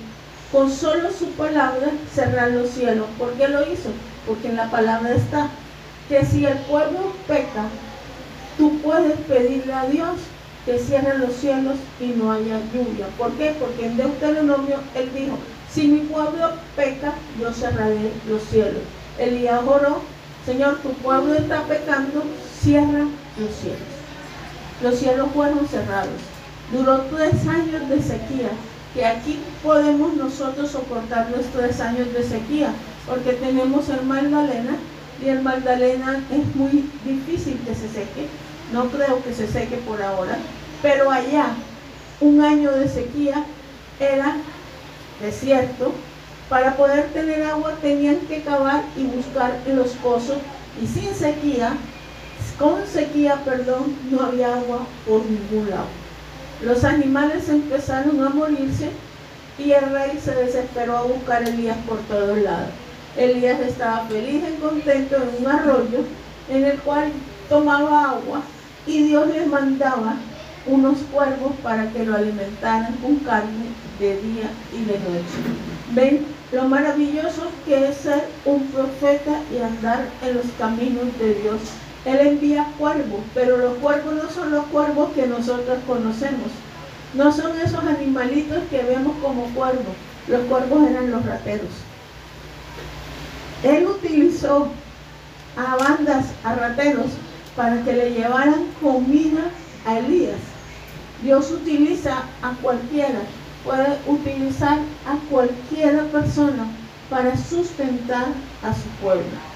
con solo su palabra cerrar los cielos? ¿Por qué lo hizo? Porque en la palabra está que si el pueblo peca, tú puedes pedirle a Dios que cierre los cielos y no haya lluvia. ¿Por qué? Porque en Deuteronomio él dijo, si mi pueblo peca, yo cerraré los cielos. Elías oró, Señor, tu pueblo está pecando, cierra los cielos. Los cielos fueron cerrados. Duró tres años de sequía, que aquí podemos nosotros soportar los tres años de sequía, porque tenemos el Magdalena y el Magdalena es muy difícil que se seque. No creo que se seque por ahora, pero allá un año de sequía era desierto. Para poder tener agua tenían que cavar y buscar los pozos y sin sequía, con sequía, perdón, no había agua por ningún lado. Los animales empezaron a morirse y el rey se desesperó a buscar a Elías por todos lados. Elías estaba feliz y contento en un arroyo en el cual tomaba agua y Dios le mandaba unos cuervos para que lo alimentaran con carne de día y de noche. Ven lo maravilloso que es ser un profeta y andar en los caminos de Dios. Él envía cuervos, pero los cuervos no son los cuervos que nosotros conocemos. No son esos animalitos que vemos como cuervos. Los cuervos eran los rateros. Él utilizó a bandas, a rateros, para que le llevaran comida a Elías. Dios utiliza a cualquiera, puede utilizar a cualquiera persona para sustentar a su pueblo.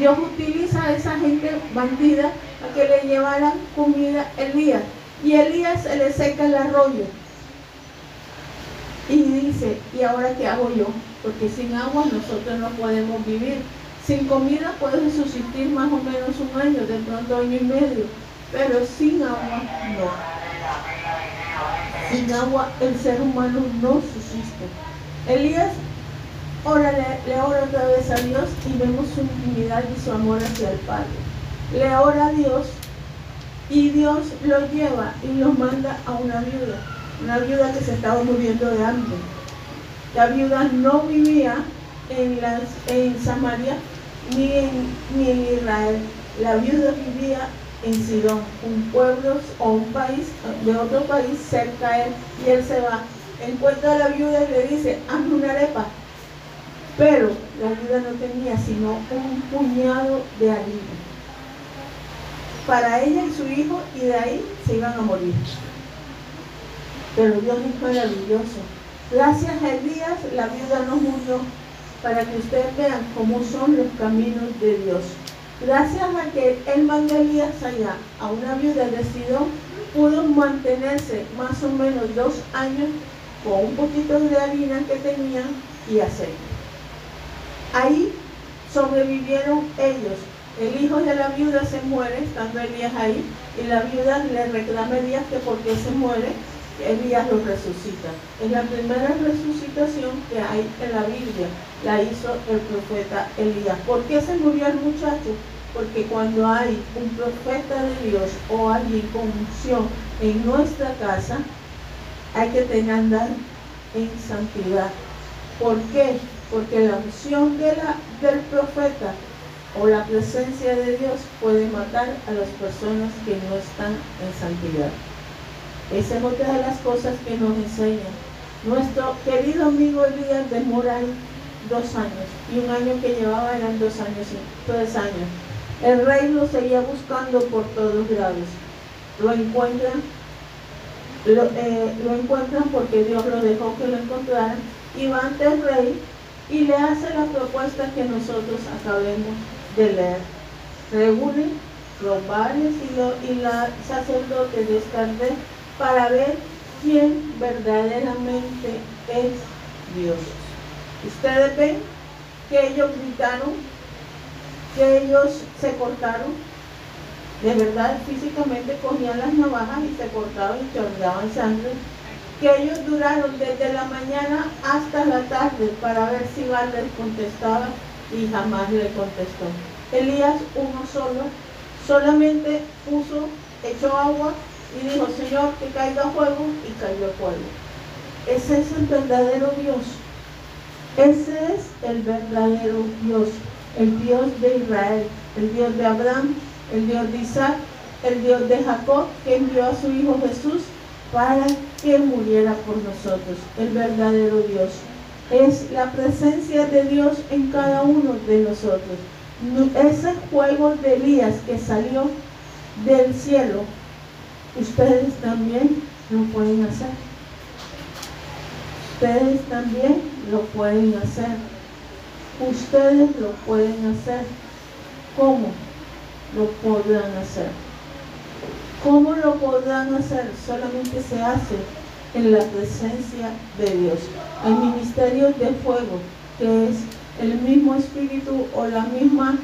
Dios utiliza a esa gente bandida a que le llevaran comida a Elías. Y Elías se le seca el arroyo. Y dice, ¿y ahora qué hago yo? porque sin agua nosotros no podemos vivir. Sin comida puedes subsistir más o menos un año, de pronto año y medio, pero sin agua no. Sin agua el ser humano no subsiste. Elías ora, le, le otra vez a Dios y vemos su intimidad y su amor hacia el Padre. Le ora a Dios y Dios lo lleva y lo manda a una viuda, una viuda que se estaba muriendo de hambre la viuda no vivía en, las, en Samaria ni en, ni en Israel. La viuda vivía en Sidón, un pueblo o un país de otro país cerca a él. Y él se va, encuentra a la viuda y le dice, hazme una arepa. Pero la viuda no tenía sino un puñado de harina para ella y su hijo y de ahí se iban a morir. Pero Dios es maravilloso Gracias a Elías la viuda no murió para que ustedes vean cómo son los caminos de Dios. Gracias a que él mandó a Elías allá, a una viuda de Sidón, pudo mantenerse más o menos dos años con un poquito de harina que tenían y aceite. Ahí sobrevivieron ellos. El hijo de la viuda se muere, estando Elías ahí, y la viuda le reclama a Elías que por qué se muere, Elías lo resucita. Es la primera resucitación que hay en la Biblia, la hizo el profeta Elías. ¿Por qué se murió el muchacho? Porque cuando hay un profeta de Dios o alguien con unción en nuestra casa, hay que tener andar en santidad. ¿Por qué? Porque la unción de del profeta o la presencia de Dios puede matar a las personas que no están en santidad. Esa es otra de las cosas que nos enseña. Nuestro querido amigo Elías demora dos años y un año que llevaba eran dos años y tres años. El rey lo seguía buscando por todos lados. Lo encuentran, lo, eh, lo encuentran porque Dios lo dejó que lo encontraran y va ante el rey y le hace la propuesta que nosotros acabemos de leer. Reúne los bares y, lo, y la sacerdote de para ver quién verdaderamente es Dios. Ustedes ven que ellos gritaron, que ellos se cortaron, de verdad físicamente cogían las navajas y se cortaban y chorreaban sangre. Que ellos duraron desde la mañana hasta la tarde para ver si les contestaba y jamás le contestó. Elías uno solo, solamente puso, echó agua y dijo, Señor, que caiga fuego y cayó fuego. Ese es el verdadero Dios. Ese es el verdadero Dios, el Dios de Israel, el Dios de Abraham, el Dios de Isaac, el Dios de Jacob, que envió a su Hijo Jesús para que muriera por nosotros, el verdadero Dios. Es la presencia de Dios en cada uno de nosotros. Ese juego de Elías que salió del cielo, ustedes también lo pueden hacer. Ustedes también lo pueden hacer. Ustedes lo pueden hacer. ¿Cómo lo podrán hacer? ¿Cómo lo podrán hacer? Solamente se hace en la presencia de Dios. Hay ministerios de fuego, que es el mismo espíritu o la misma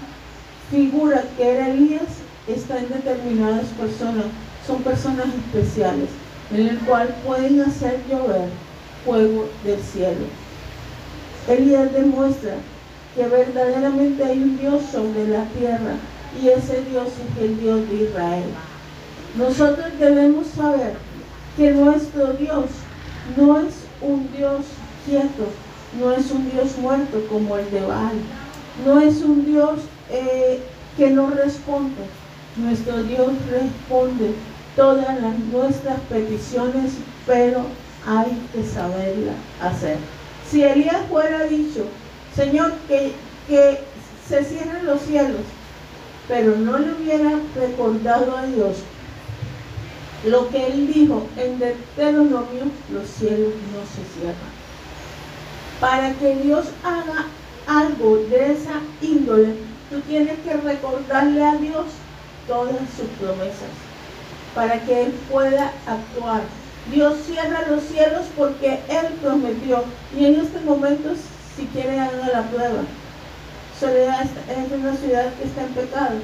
figura que era Elías, está en determinadas personas. Son personas especiales, en el cual pueden hacer llover fuego del cielo. Elías demuestra que verdaderamente hay un Dios sobre la tierra y ese Dios es el Dios de Israel. Nosotros debemos saber que nuestro Dios no es un Dios quieto, no es un Dios muerto como el de Baal, no es un Dios eh, que no responde. Nuestro Dios responde todas nuestras peticiones, pero hay que saberla hacer. Si Elías fuera dicho, Señor, que, que se cierren los cielos, pero no le hubiera recordado a Dios lo que él dijo en Deuteronomio, los cielos no se cierran. Para que Dios haga algo de esa índole, tú tienes que recordarle a Dios todas sus promesas, para que Él pueda actuar. Dios cierra los cielos porque Él prometió. Y en este momento, si quiere, haga la prueba. Soledad es una ciudad que está en pecado.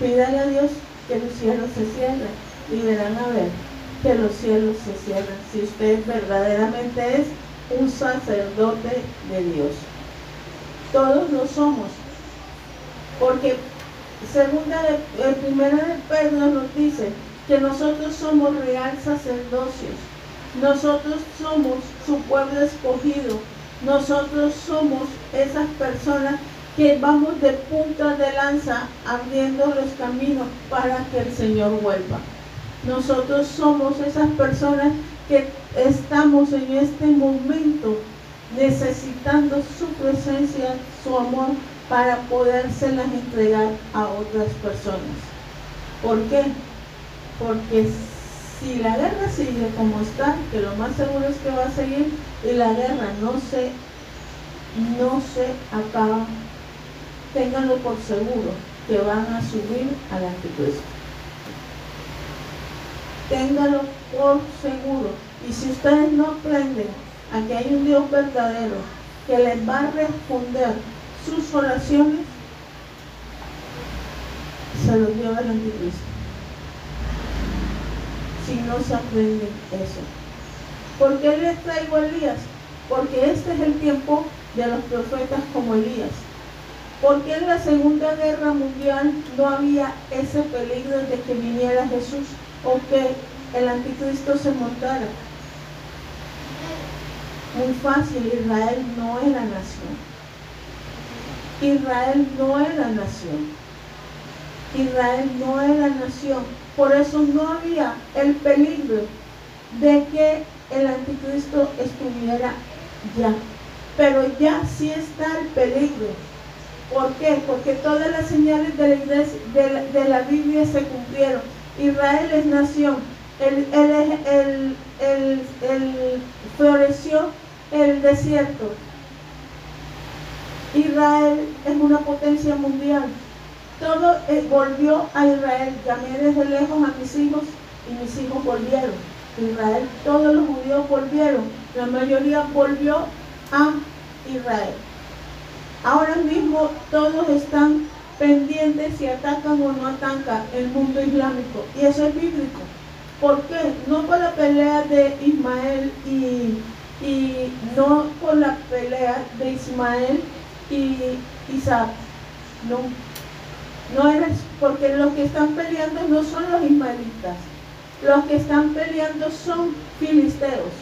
Pídale a Dios que los cielos se cierren y verán a ver que los cielos se cierran si usted verdaderamente es un sacerdote de Dios. Todos lo somos, porque segunda de, primera de Pedro nos dice que nosotros somos real sacerdocio, nosotros somos su pueblo escogido, nosotros somos esas personas que vamos de punta de lanza abriendo los caminos para que el Señor vuelva. Nosotros somos esas personas que estamos en este momento necesitando su presencia, su amor, para podérselas entregar a otras personas. ¿Por qué? Porque si la guerra sigue como está, que lo más seguro es que va a seguir, y la guerra no se, no se acaba, ténganlo por seguro que van a subir al anticristo téngalo por seguro. Y si ustedes no aprenden a que hay un Dios verdadero que les va a responder sus oraciones, se los lleva el anticristo. Si no se aprende eso. ¿Por qué les traigo a Elías? Porque este es el tiempo de los profetas como Elías. Porque en la Segunda Guerra Mundial no había ese peligro de que viniera Jesús o que el anticristo se montara. Muy fácil, Israel no era nación. Israel no era nación. Israel no era nación. Por eso no había el peligro de que el anticristo estuviera ya. Pero ya sí está el peligro. ¿Por qué? Porque todas las señales de la, iglesia, de la Biblia se cumplieron Israel es nación. El, el, floreció el desierto. Israel es una potencia mundial. Todo eh, volvió a Israel. Llamé desde lejos a mis hijos y mis hijos volvieron. Israel, todos los judíos volvieron. La mayoría volvió a Israel. Ahora mismo todos están pendientes si atacan o no atacan el mundo islámico. Y eso es bíblico. ¿Por qué? No por la pelea de Ismael y, y no por la pelea de Ismael y Isaac. No. No eres, porque los que están peleando no son los ismaelitas. Los que están peleando son filisteos.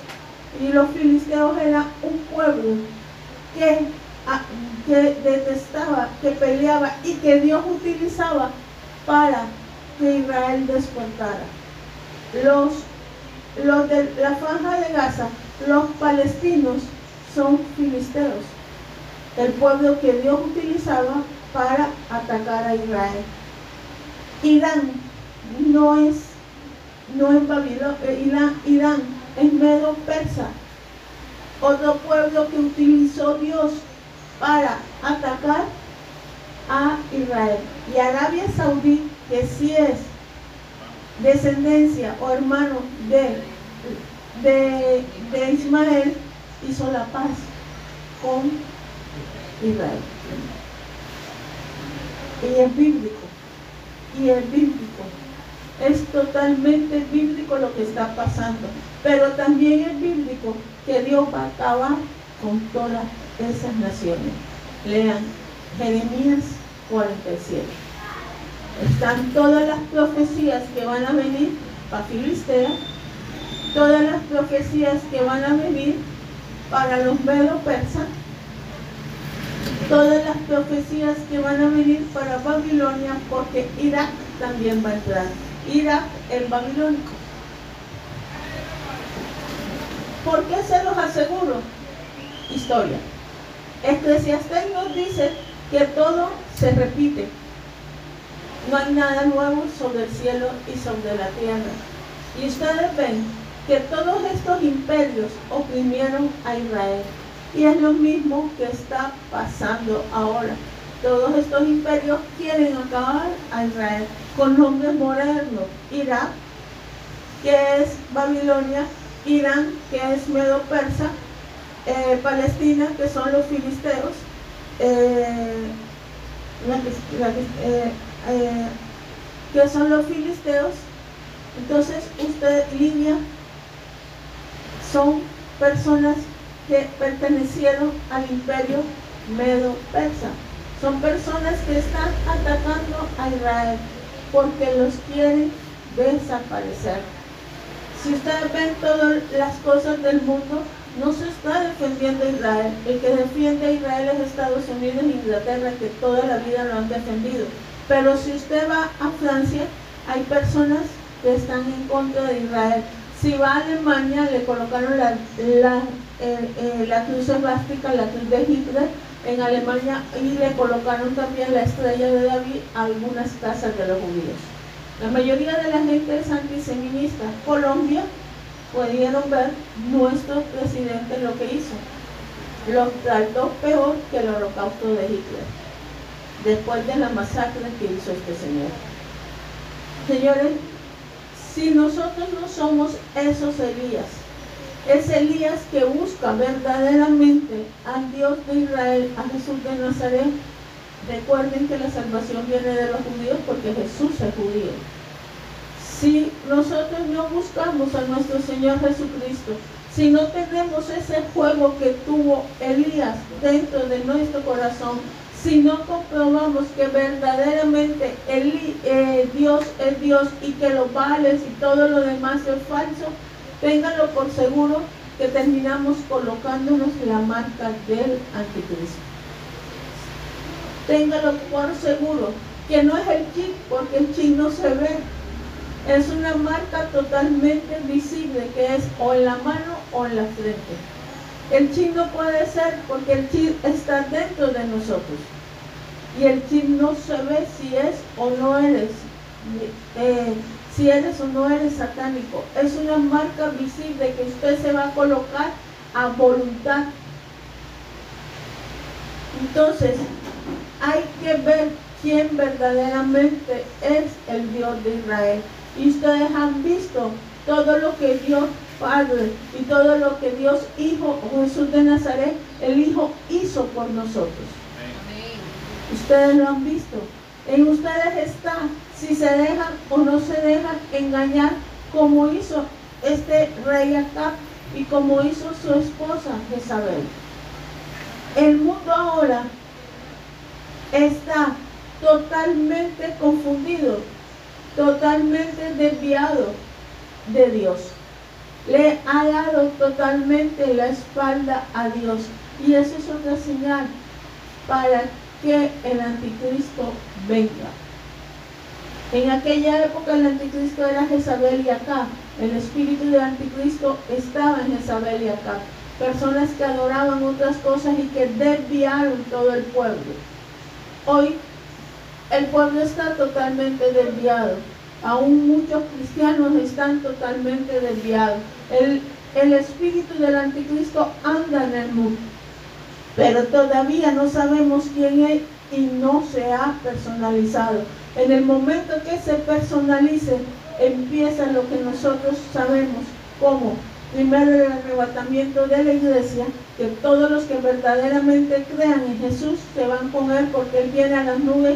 Y los filisteos eran un pueblo que, ah, que detestaba, que peleaba y que Dios utilizaba para que Israel despertara. Los, los de la franja de Gaza, los palestinos, son filisteos, el pueblo que Dios utilizaba para atacar a Israel. Irán no es, no es Babilonia, eh, Irán, Irán es medio persa, otro pueblo que utilizó Dios para atacar a Israel. Y Arabia Saudí, que sí es descendencia o hermano de, de, de Ismael, hizo la paz con Israel. Y es bíblico. Y es bíblico. Es totalmente bíblico lo que está pasando. Pero también es bíblico que Dios va a acabar con todas esas naciones. Lean Jeremías 47. Están todas las profecías que van a venir para Filistea, todas las profecías que van a venir para los medos persas, todas las profecías que van a venir para Babilonia, porque Irak también va a entrar. Irak el babilónico. ¿Por qué se los aseguro? Historia. Eclesiastés nos dice que todo se repite. No hay nada nuevo sobre el cielo y sobre la tierra. Y ustedes ven que todos estos imperios oprimieron a Israel. Y es lo mismo que está pasando ahora. Todos estos imperios quieren acabar a Israel con nombres modernos. Irak, que es Babilonia, Irán, que es Medo-Persa, eh, Palestina, que son los filisteos, eh, eh, que son los filisteos. Entonces, usted, Libia, son personas que pertenecieron al imperio medo-persa. Son personas que están atacando a Israel porque los quieren desaparecer. Si ustedes ven todas las cosas del mundo, no se está defendiendo a Israel. El que defiende a Israel es Estados Unidos e Inglaterra, que toda la vida lo han defendido. Pero si usted va a Francia, hay personas que están en contra de Israel. Si va a Alemania, le colocaron la, la, eh, eh, la cruz esvástica, la cruz de Hitler en Alemania y le colocaron también la estrella de David a algunas casas de los judíos. La mayoría de la gente es antiseminista. Colombia, pudieron ver nuestro presidente lo que hizo. Lo trató peor que el holocausto de Hitler, después de la masacre que hizo este señor. Señores, si nosotros no somos esos Elías, es Elías que busca verdaderamente al Dios de Israel, a Jesús de Nazaret. Recuerden que la salvación viene de los judíos porque Jesús es judío. Si nosotros no buscamos a nuestro Señor Jesucristo, si no tenemos ese juego que tuvo Elías dentro de nuestro corazón, si no comprobamos que verdaderamente eh, Dios es Dios y que los vales y todo lo demás es falso, ténganlo por seguro que terminamos colocándonos la marca del anticristo. Ténganlo por seguro que no es el chip, porque el chip no se ve. Es una marca totalmente visible que es o en la mano o en la frente. El chip no puede ser porque el chip está dentro de nosotros. Y el chip no se ve si es o no eres. Eh, si eres o no eres satánico. Es una marca visible que usted se va a colocar a voluntad. Entonces, hay que ver quién verdaderamente es el Dios de Israel. Y ustedes han visto todo lo que Dios Padre y todo lo que Dios Hijo Jesús de Nazaret, el Hijo hizo por nosotros. Ustedes lo han visto. En ustedes está si se dejan o no se dejan engañar como hizo este rey Acab y como hizo su esposa Jezabel. El mundo ahora está totalmente confundido, totalmente desviado de Dios. Le ha dado totalmente la espalda a Dios. Y esa es otra señal para que el anticristo venga. En aquella época el anticristo era Jezabel y acá. El espíritu del anticristo estaba en Jezabel y acá. Personas que adoraban otras cosas y que desviaron todo el pueblo. Hoy el pueblo está totalmente desviado. Aún muchos cristianos están totalmente desviados. El, el espíritu del anticristo anda en el mundo. Pero todavía no sabemos quién es y no se ha personalizado. En el momento que se personalice, empieza lo que nosotros sabemos como primero el arrebatamiento de la iglesia, que todos los que verdaderamente crean en Jesús se van con Él porque Él viene a las nubes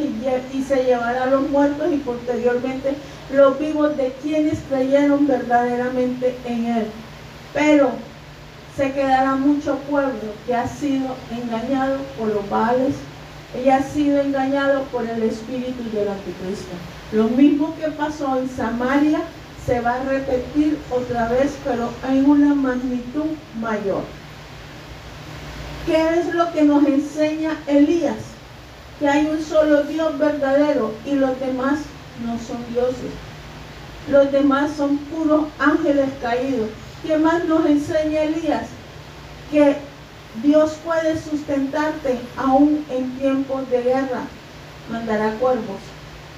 y, se llevará a los muertos y posteriormente los vivos de quienes creyeron verdaderamente en Él. Pero se quedará mucho pueblo que ha sido engañado por los vales y ha sido engañado por el espíritu del anticristo. Lo mismo que pasó en Samaria se va a repetir otra vez, pero en una magnitud mayor. ¿Qué es lo que nos enseña Elías? Que hay un solo Dios verdadero y los demás no son dioses. Los demás son puros ángeles caídos. ¿Qué más nos enseña Elías? Que Dios puede sustentarte aún en tiempos de guerra. Mandará cuervos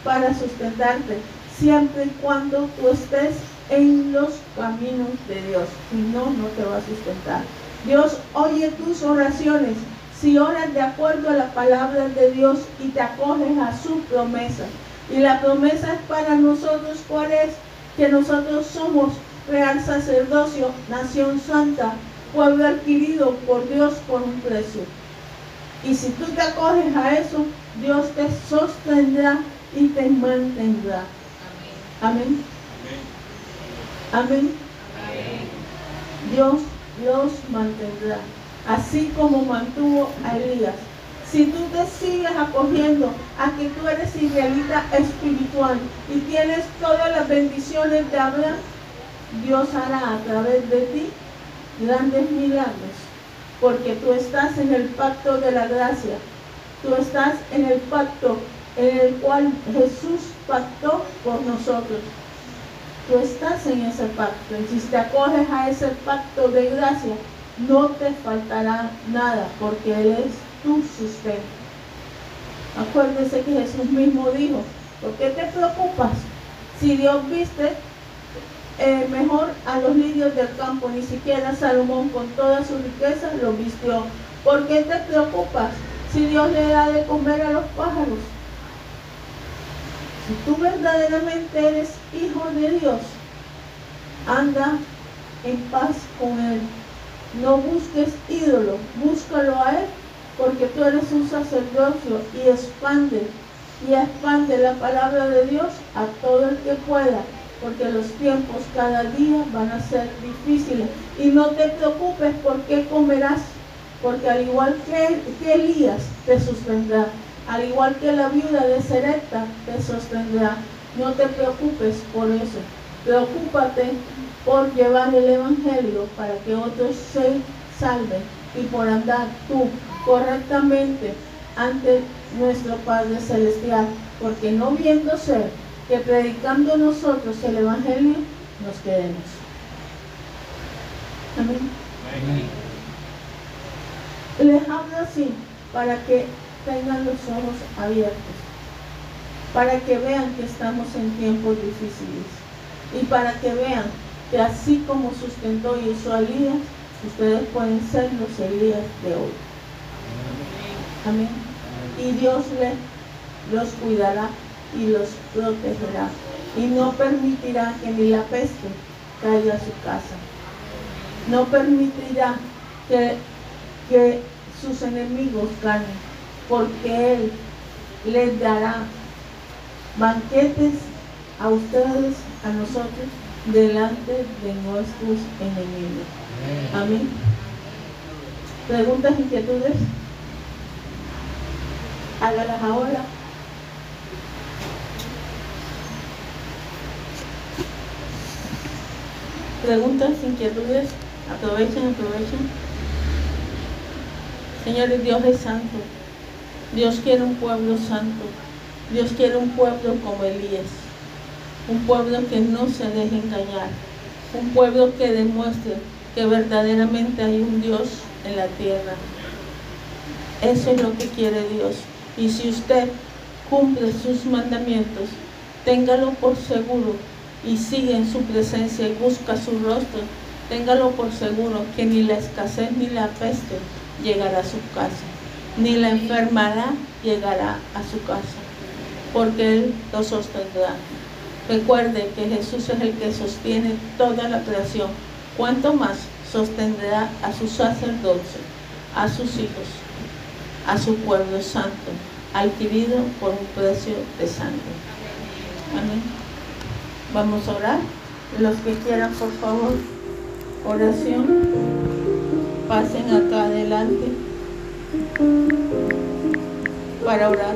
para sustentarte siempre y cuando tú estés en los caminos de Dios. Si no, no te va a sustentar. Dios oye tus oraciones. Si oras de acuerdo a la palabra de Dios y te acoges a su promesa. Y la promesa es para nosotros, ¿cuál es? Que nosotros somos real sacerdocio, nación santa, pueblo adquirido por Dios por un precio. Y si tú te acoges a eso, Dios te sostendrá y te mantendrá. Amén. Amén. Dios los mantendrá, así como mantuvo a Elías. Si tú te sigues acogiendo a que tú eres israelita espiritual y tienes todas las bendiciones de Abraham, Dios hará a través de ti grandes milagros, porque tú estás en el pacto de la gracia, tú estás en el pacto en el cual Jesús pactó por nosotros. Tú estás en ese pacto y si te acoges a ese pacto de gracia, no te faltará nada porque Él es tu sustento. Acuérdese que Jesús mismo dijo, ¿por qué te preocupas? Si Dios viste eh, mejor a los lirios del campo, ni siquiera Salomón con toda su riqueza lo vistió. ¿Por qué te preocupas si Dios le da de comer a los pájaros? Si tú verdaderamente eres hijo de Dios, anda en paz con Él. No busques ídolo, búscalo a Él, porque tú eres un sacerdocio y expande, y expande la palabra de Dios a todo el que pueda, porque los tiempos cada día van a ser difíciles. Y no te preocupes por qué comerás, porque al igual que, que Elías te sustendrá al igual que la viuda de Serepta te sostendrá. No te preocupes por eso. Preocúpate por llevar el Evangelio para que otros se salven y por andar tú correctamente ante nuestro Padre Celestial. Porque no viendo ser que predicando nosotros el Evangelio, nos quedemos. Amén. Les hablo así para que tengan los ojos abiertos para que vean que estamos en tiempos difíciles y para que vean que así como sustentó y usó a Elías, ustedes pueden ser los Elías de hoy. Amén. Y Dios les, los cuidará y los protegerá y no permitirá que ni la peste caiga a su casa. No permitirá que, que sus enemigos ganen porque Él les dará banquetes a ustedes, a nosotros, delante de nuestros enemigos. Amén. ¿Preguntas, inquietudes? Hágalas ahora. Preguntas, inquietudes, aprovechen, aprovechen. Señor, Dios es santo. Dios quiere un pueblo santo. Dios quiere un pueblo como Elías. Un pueblo que no se deje engañar. Un pueblo que demuestre que verdaderamente hay un Dios en la tierra. Eso es lo que quiere Dios. Y si usted cumple sus mandamientos, téngalo por seguro y sigue en su presencia y busca su rostro, téngalo por seguro que ni la escasez ni la peste llegará a su casa, ni la enfermedad llegará a su casa, porque Él lo sostendrá. Recuerde que Jesús es el que sostiene toda la creación. ¿Cuánto más sostendrá a su sacerdocio, a sus hijos, a su pueblo santo, adquirido por un precio de sangre? Amén. Vamos a orar. Los que quieran, por favor, oración, pasen acá adelante para orar.